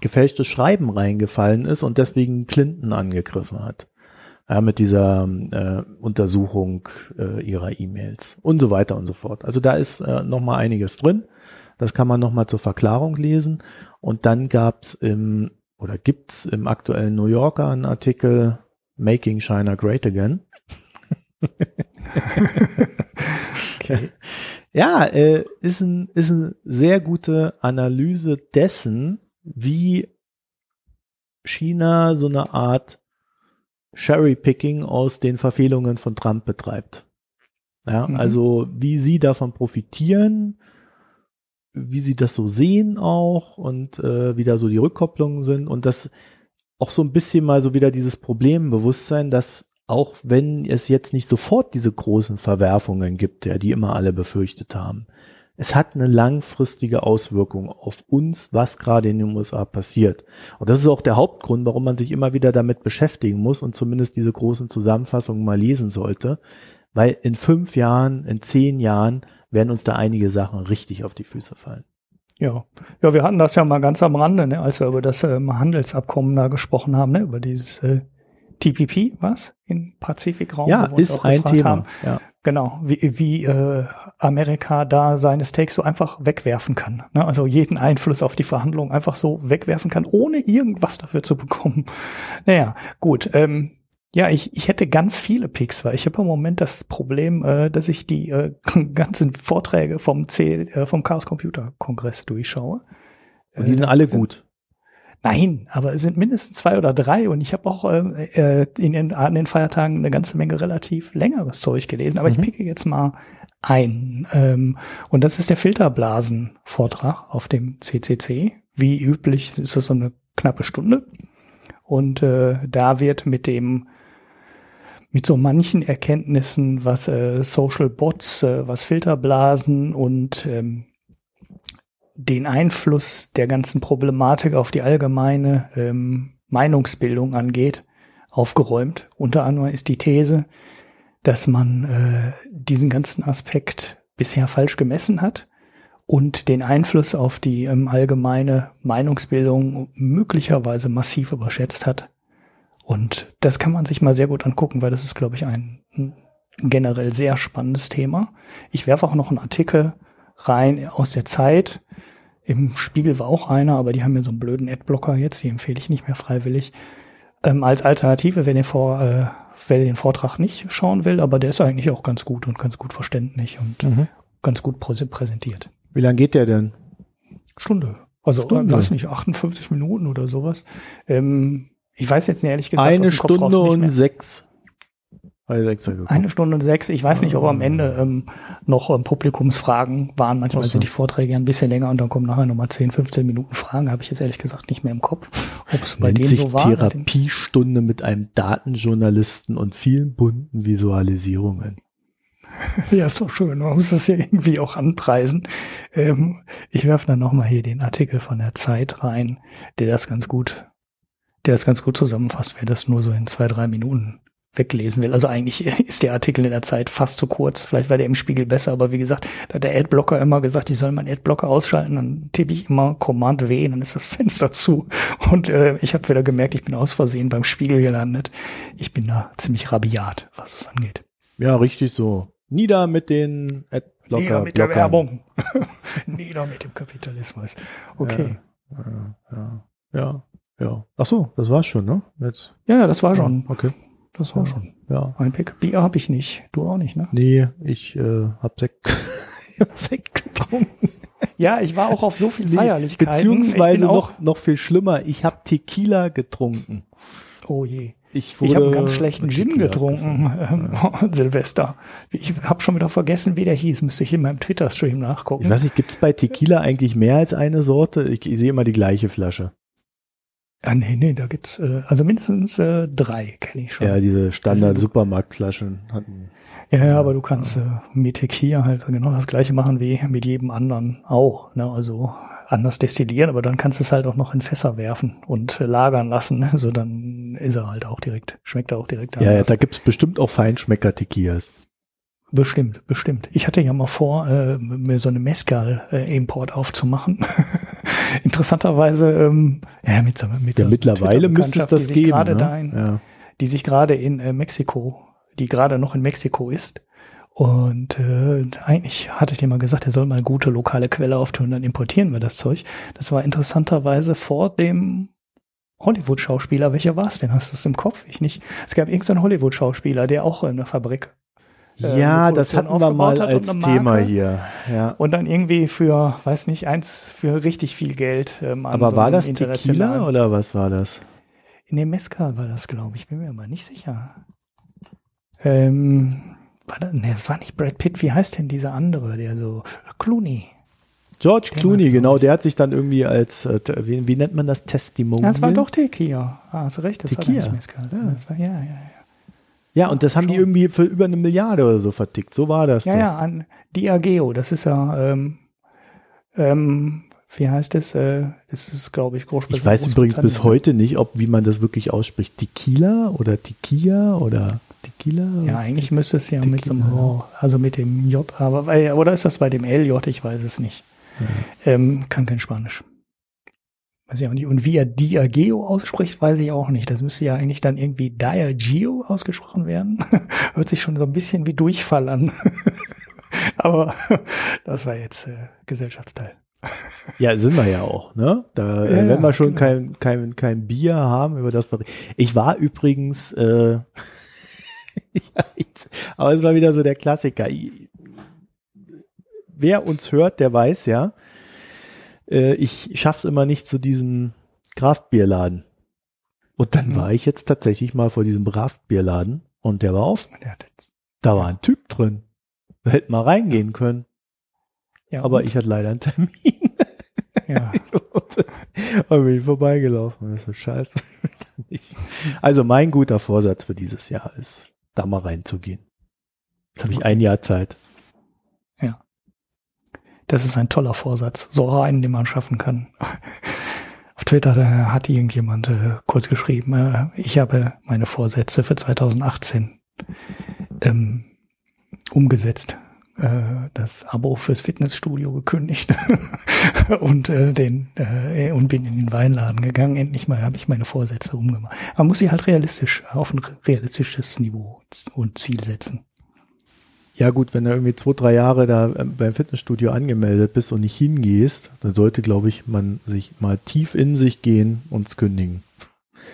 gefälschtes Schreiben reingefallen ist und deswegen Clinton angegriffen hat. Ja, mit dieser äh, Untersuchung äh, ihrer E-Mails und so weiter und so fort. Also da ist äh, noch mal einiges drin. Das kann man noch mal zur Verklarung lesen. Und dann gab's im oder gibt's im aktuellen New Yorker einen Artikel Making China Great Again. okay. Ja, äh, ist ein ist eine sehr gute Analyse dessen, wie China so eine Art Cherry-Picking aus den Verfehlungen von Trump betreibt. Ja, mhm. also wie sie davon profitieren, wie sie das so sehen auch und äh, wie da so die Rückkopplungen sind und das auch so ein bisschen mal so wieder dieses Problembewusstsein, dass auch wenn es jetzt nicht sofort diese großen Verwerfungen gibt, ja, die immer alle befürchtet haben, es hat eine langfristige Auswirkung auf uns, was gerade in den USA passiert. Und das ist auch der Hauptgrund, warum man sich immer wieder damit beschäftigen muss und zumindest diese großen Zusammenfassungen mal lesen sollte. Weil in fünf Jahren, in zehn Jahren werden uns da einige Sachen richtig auf die Füße fallen. Ja, ja, wir hatten das ja mal ganz am Rande, ne, als wir über das ähm, Handelsabkommen da gesprochen haben, ne, über dieses äh, TPP, was im Pazifikraum. Ja, ist ein Thema. Haben. Ja. Genau, wie, wie äh, Amerika da seine Stakes so einfach wegwerfen kann. Ne? Also jeden Einfluss auf die Verhandlungen einfach so wegwerfen kann, ohne irgendwas dafür zu bekommen. Naja, gut. Ähm, ja, ich, ich hätte ganz viele Picks, weil ich habe im Moment das Problem, äh, dass ich die äh, ganzen Vorträge vom C, äh, vom Chaos Computer Kongress durchschaue. Und die sind alle gut. Nein, aber es sind mindestens zwei oder drei und ich habe auch äh, äh, in den, an den Feiertagen eine ganze Menge relativ längeres Zeug gelesen. Aber mhm. ich picke jetzt mal ein. Ähm, und das ist der Filterblasen-Vortrag auf dem CCC. Wie üblich ist das so eine knappe Stunde. Und äh, da wird mit dem mit so manchen Erkenntnissen, was äh, Social Bots, äh, was Filterblasen und ähm, den Einfluss der ganzen Problematik auf die allgemeine ähm, Meinungsbildung angeht, aufgeräumt. Unter anderem ist die These, dass man äh, diesen ganzen Aspekt bisher falsch gemessen hat und den Einfluss auf die ähm, allgemeine Meinungsbildung möglicherweise massiv überschätzt hat. Und das kann man sich mal sehr gut angucken, weil das ist, glaube ich, ein, ein generell sehr spannendes Thema. Ich werfe auch noch einen Artikel rein aus der Zeit, im Spiegel war auch einer, aber die haben mir so einen blöden Adblocker jetzt, die empfehle ich nicht mehr freiwillig. Ähm, als Alternative, wenn ihr vor, äh, wer den Vortrag nicht schauen will, aber der ist eigentlich auch ganz gut und ganz gut verständlich und mhm. ganz gut präsentiert. Wie lange geht der denn? Stunde. Also, Stunde. weiß nicht, 58 Minuten oder sowas. Ähm, ich weiß jetzt nicht ehrlich gesagt. Eine Stunde und sechs. Eine Stunde und sechs. Ich weiß nicht, ob am Ende ähm, noch ähm, Publikumsfragen waren. Manchmal sind die Vorträge ein bisschen länger und dann kommen nachher nochmal 10, 15 Minuten Fragen. Habe ich jetzt ehrlich gesagt nicht mehr im Kopf, ob es bei denen so war. Therapiestunde mit einem Datenjournalisten und vielen bunten Visualisierungen. ja, ist doch schön. Man muss das ja irgendwie auch anpreisen. Ähm, ich werfe dann nochmal hier den Artikel von der Zeit rein, der das ganz gut, der das ganz gut zusammenfasst, wer das nur so in zwei, drei Minuten weglesen will. Also eigentlich ist der Artikel in der Zeit fast zu kurz. Vielleicht war der im Spiegel besser, aber wie gesagt, da hat der Adblocker immer gesagt, ich soll meinen Adblocker ausschalten. Dann tippe ich immer Command W, dann ist das Fenster zu. Und äh, ich habe wieder gemerkt, ich bin aus Versehen beim Spiegel gelandet. Ich bin da ziemlich rabiat, was es angeht. Ja, richtig so. Nieder mit den Adblocker. Nieder mit Blockern. der Werbung. Nieder mit dem Kapitalismus. Okay. Ja, ja, ja. ja. Ach so, das war's schon, ne? Jetzt. Ja, ja, das war schon. Okay. Das war Ja. schon. Ja. Ein Pick. Bier habe ich nicht. Du auch nicht, ne? Nee, ich äh, hab Sekt, hab Sekt getrunken. Ja, ich war auch auf so viel Nee, Feierlichkeiten. Ich beziehungsweise noch, noch viel schlimmer, ich habe Tequila getrunken. Oh je. Ich, Ich habe einen ganz schlechten Gin Tequila getrunken, ähm, Silvester. Ich habe schon wieder vergessen, wie der hieß. Müsste ich in meinem Twitter-Stream nachgucken. Ich weiß nicht, gibt's bei Tequila eigentlich mehr als eine Sorte? Ich, ich sehe immer die gleiche Flasche. Ah, nee, nee, da gibt's äh, also mindestens äh, drei, kenne ich schon. Ja, diese Standard-Supermarktflaschen hatten. Ja, ja, aber du kannst äh, mit Tequila halt genau das gleiche machen wie mit jedem anderen auch. Ne? Also anders destillieren, aber dann kannst du es halt auch noch in Fässer werfen und äh, lagern lassen. Ne? So dann ist er halt auch direkt, schmeckt er auch direkt Ja, ja, da gibt's bestimmt auch Feinschmecker-Tequilas. Bestimmt, bestimmt. Ich hatte ja mal vor, äh, mir so eine Mezcal-Import aufzumachen. Interessanterweise, ähm, ja, mit, mit Ja, so mittlerweile müsste es das geben. Ne? in, ja. die sich gerade in äh, Mexiko, die gerade noch in Mexiko ist. Und äh, eigentlich hatte ich dir mal gesagt, er soll mal gute lokale Quelle auftun, dann importieren wir das Zeug. Das war interessanterweise vor dem Hollywood-Schauspieler. Welcher war es denn? Hast du es im Kopf? Ich nicht. Es gab irgendeinen Hollywood-Schauspieler, der auch in einer Fabrik äh, ja, das hatten wir mal als Thema hier. Ja. und dann irgendwie für, weiß nicht, eins für richtig viel Geld. Ähm, Aber so war das Tequila oder was war das? In dem Mezcal war das, glaube ich. Bin mir aber nicht sicher. Ähm, war das, ne, das war nicht Brad Pitt. Wie heißt denn dieser andere, der so Clooney? George Den Clooney, genau, der hat sich dann irgendwie als, äh, wie, wie nennt man das, Testimonial? Das war doch Tequila. Ah, hast du recht, das Tequila. war nicht Mezcal. Ja. Das war, ja, ja, ja. Ja, und das haben die Schon. irgendwie für über eine Milliarde oder so vertickt. So war das Ja, doch. ja, an Diageo. Das ist ja, ähm, ähm, wie heißt es? Äh, das ist, glaube ich, Großbritannien. Ich weiß übrigens bis heute nicht, ob wie man das wirklich ausspricht. Tequila oder Tequila oder Tequila? Ja, eigentlich müsste es ja mit so einem, Tequila. oh, also mit dem J, aber weil- oder ist das bei dem LJ? Ich weiß es nicht. Ähm, kann kein Spanisch. Weiß ich auch nicht. Und wie er Diageo ausspricht, weiß ich auch nicht. Das müsste ja eigentlich dann irgendwie Diageo ausgesprochen werden. Hört sich schon so ein bisschen wie Durchfall an. aber das war jetzt äh, Gesellschaftsteil. Ja, sind wir ja auch, ne? Da, Ja, äh, wenn ja, wir schon genau. kein, kein, kein Bier haben, über das wir. Ich war übrigens, äh, ja, ich, aber es war wieder so der Klassiker. Ich, wer uns hört, der weiß ja, äh, ich schaff's immer nicht zu diesem Kraftbierladen. Und dann Mhm. war ich jetzt tatsächlich mal vor diesem Kraftbierladen und der war auf. Der hat jetzt, Da war ein Typ drin. Wir hätten mal reingehen können, ja, aber und? ich hatte leider einen Termin. ja. Aber bin ich vorbeigelaufen. Das ist so scheiße. also mein guter Vorsatz für dieses Jahr ist, da mal reinzugehen. Jetzt habe ich ein Jahr Zeit. Das ist ein toller Vorsatz. So einen, den man schaffen kann. Auf Twitter hat irgendjemand äh, kurz geschrieben, äh, ich habe meine Vorsätze für 2018 ähm, umgesetzt. Äh, das Abo fürs Fitnessstudio gekündigt und äh, den äh, und bin in den Weinladen gegangen. Endlich mal habe ich meine Vorsätze umgemacht. Man muss sie halt realistisch auf ein realistisches Niveau und Ziel setzen. Ja gut, wenn du irgendwie zwei, drei Jahre da ähm, beim Fitnessstudio angemeldet bist und nicht hingehst, dann sollte, glaube ich, man sich mal tief in sich gehen und es kündigen.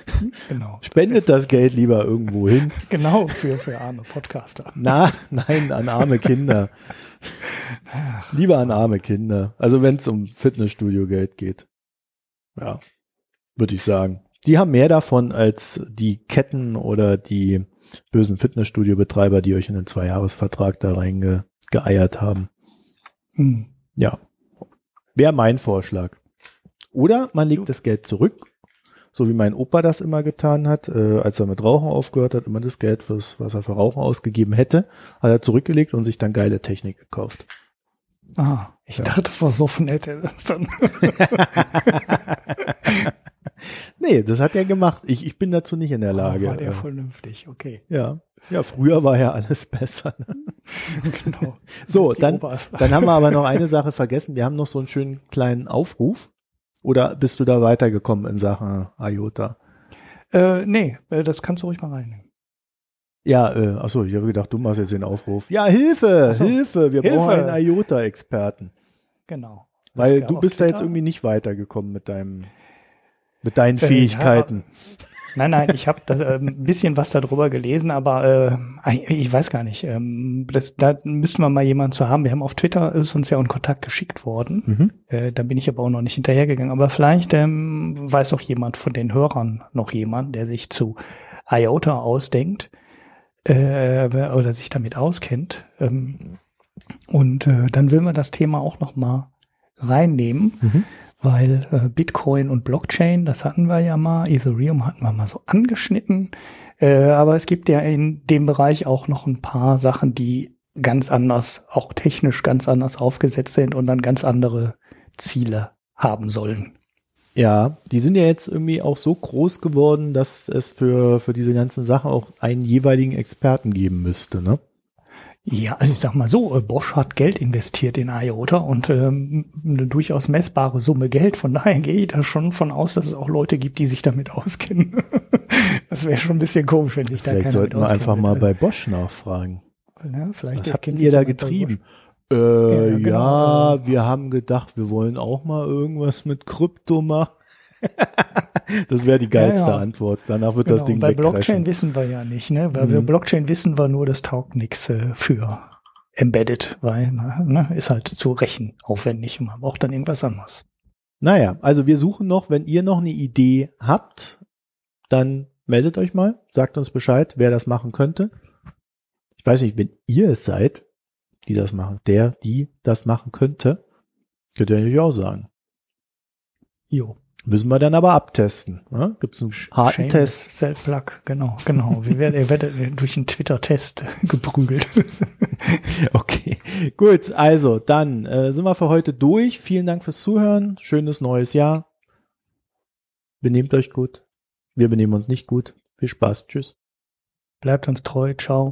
Genau. Spendet das Geld lieber irgendwo hin. Genau, für, für arme Podcaster. Na, nein, an arme Kinder. Lieber an arme Kinder. Also wenn es um Fitnessstudio-Geld geht. Ja, würde ich sagen. Die haben mehr davon als die Ketten oder die bösen Fitnessstudio-Betreiber, die euch in den Zweijahresvertrag da reingeeiert haben. Hm. Ja, wäre mein Vorschlag. Oder man legt das Geld zurück, so wie mein Opa das immer getan hat, äh, als er mit Rauchen aufgehört hat, immer das Geld, fürs, was er für Rauchen ausgegeben hätte, hat er zurückgelegt und sich dann geile Technik gekauft. Ah, ich Ja. dachte, versoffen hätte er das dann. Nee, das hat er gemacht. Ich, ich bin dazu nicht in der Lage. Ah, War der Äh, vernünftig, okay. ja. ja, früher war ja alles besser. Ne? genau. So, dann, Opas. dann haben wir aber noch eine Sache vergessen. Wir haben noch so einen schönen kleinen Aufruf. Oder bist du da weitergekommen in Sachen IOTA? Äh, nee, äh, das kannst du ruhig mal reinnehmen. Ja, äh, achso, ich habe gedacht, du machst jetzt den Aufruf. Ja, Hilfe, so. Hilfe, wir Hilfe. brauchen einen IOTA-Experten. Genau. Weil du bist da jetzt irgendwie nicht weitergekommen mit deinem, mit deinen äh, Fähigkeiten. Ja, Nein, nein, ich habe äh, ein bisschen was darüber gelesen, aber äh, ich weiß gar nicht. Ähm, das, da müssten wir mal jemanden zu haben. Wir haben auf Twitter ist uns ja in Kontakt geschickt worden. Mhm. Äh, da bin ich aber auch noch nicht hinterhergegangen. Aber vielleicht ähm, weiß auch jemand von den Hörern noch jemand, der sich zu IOTA ausdenkt äh, oder sich damit auskennt. Ähm, und äh, dann will man das Thema auch noch mal reinnehmen. Mhm weil äh, Bitcoin und Blockchain, das hatten wir ja mal, Ethereum hatten wir mal so angeschnitten, äh, aber es gibt ja in dem Bereich auch noch ein paar Sachen, die ganz anders, auch technisch ganz anders aufgesetzt sind und dann ganz andere Ziele haben sollen. Ja, die sind ja jetzt irgendwie auch so groß geworden, dass es für, für diese ganzen Sachen auch einen jeweiligen Experten geben müsste, ne? Ja, also ich sag mal so, äh, Bosch hat Geld investiert in IOTA und ähm, eine durchaus messbare Summe Geld. Von daher gehe ich da schon von aus, dass es auch Leute gibt, die sich damit auskennen. das wäre schon ein bisschen komisch, wenn sich da Vielleicht sollten wir einfach mal bei Bosch nachfragen. Ja, vielleicht Was habt ihr da getrieben? Äh, ja, genau. ja, wir haben gedacht, wir wollen auch mal irgendwas mit Krypto machen. das wäre die geilste ja, ja. Antwort. Danach wird genau. das Ding Bei Blockchain wissen wir ja nicht, ne? Bei mhm. Blockchain wissen wir nur, das taugt nichts äh, für Embedded, weil ne, ist halt zu rechen aufwendig und man braucht dann irgendwas anderes. Naja, also wir suchen noch, wenn ihr noch eine Idee habt, dann meldet euch mal, sagt uns Bescheid, wer das machen könnte. Ich weiß nicht, wenn ihr es seid, die das machen, der, die das machen könnte, könnt ihr natürlich auch sagen. Jo. Müssen wir dann aber abtesten. Ne? Gibt es einen harten Shameless Test? Self-Plug, genau, genau. Wir werden, ihr werdet durch einen Twitter-Test geprügelt. okay, gut. Also, dann äh, sind wir für heute durch. Vielen Dank fürs Zuhören. Schönes neues Jahr. Benehmt euch gut. Wir benehmen uns nicht gut. Viel Spaß. Tschüss. Bleibt uns treu. Ciao.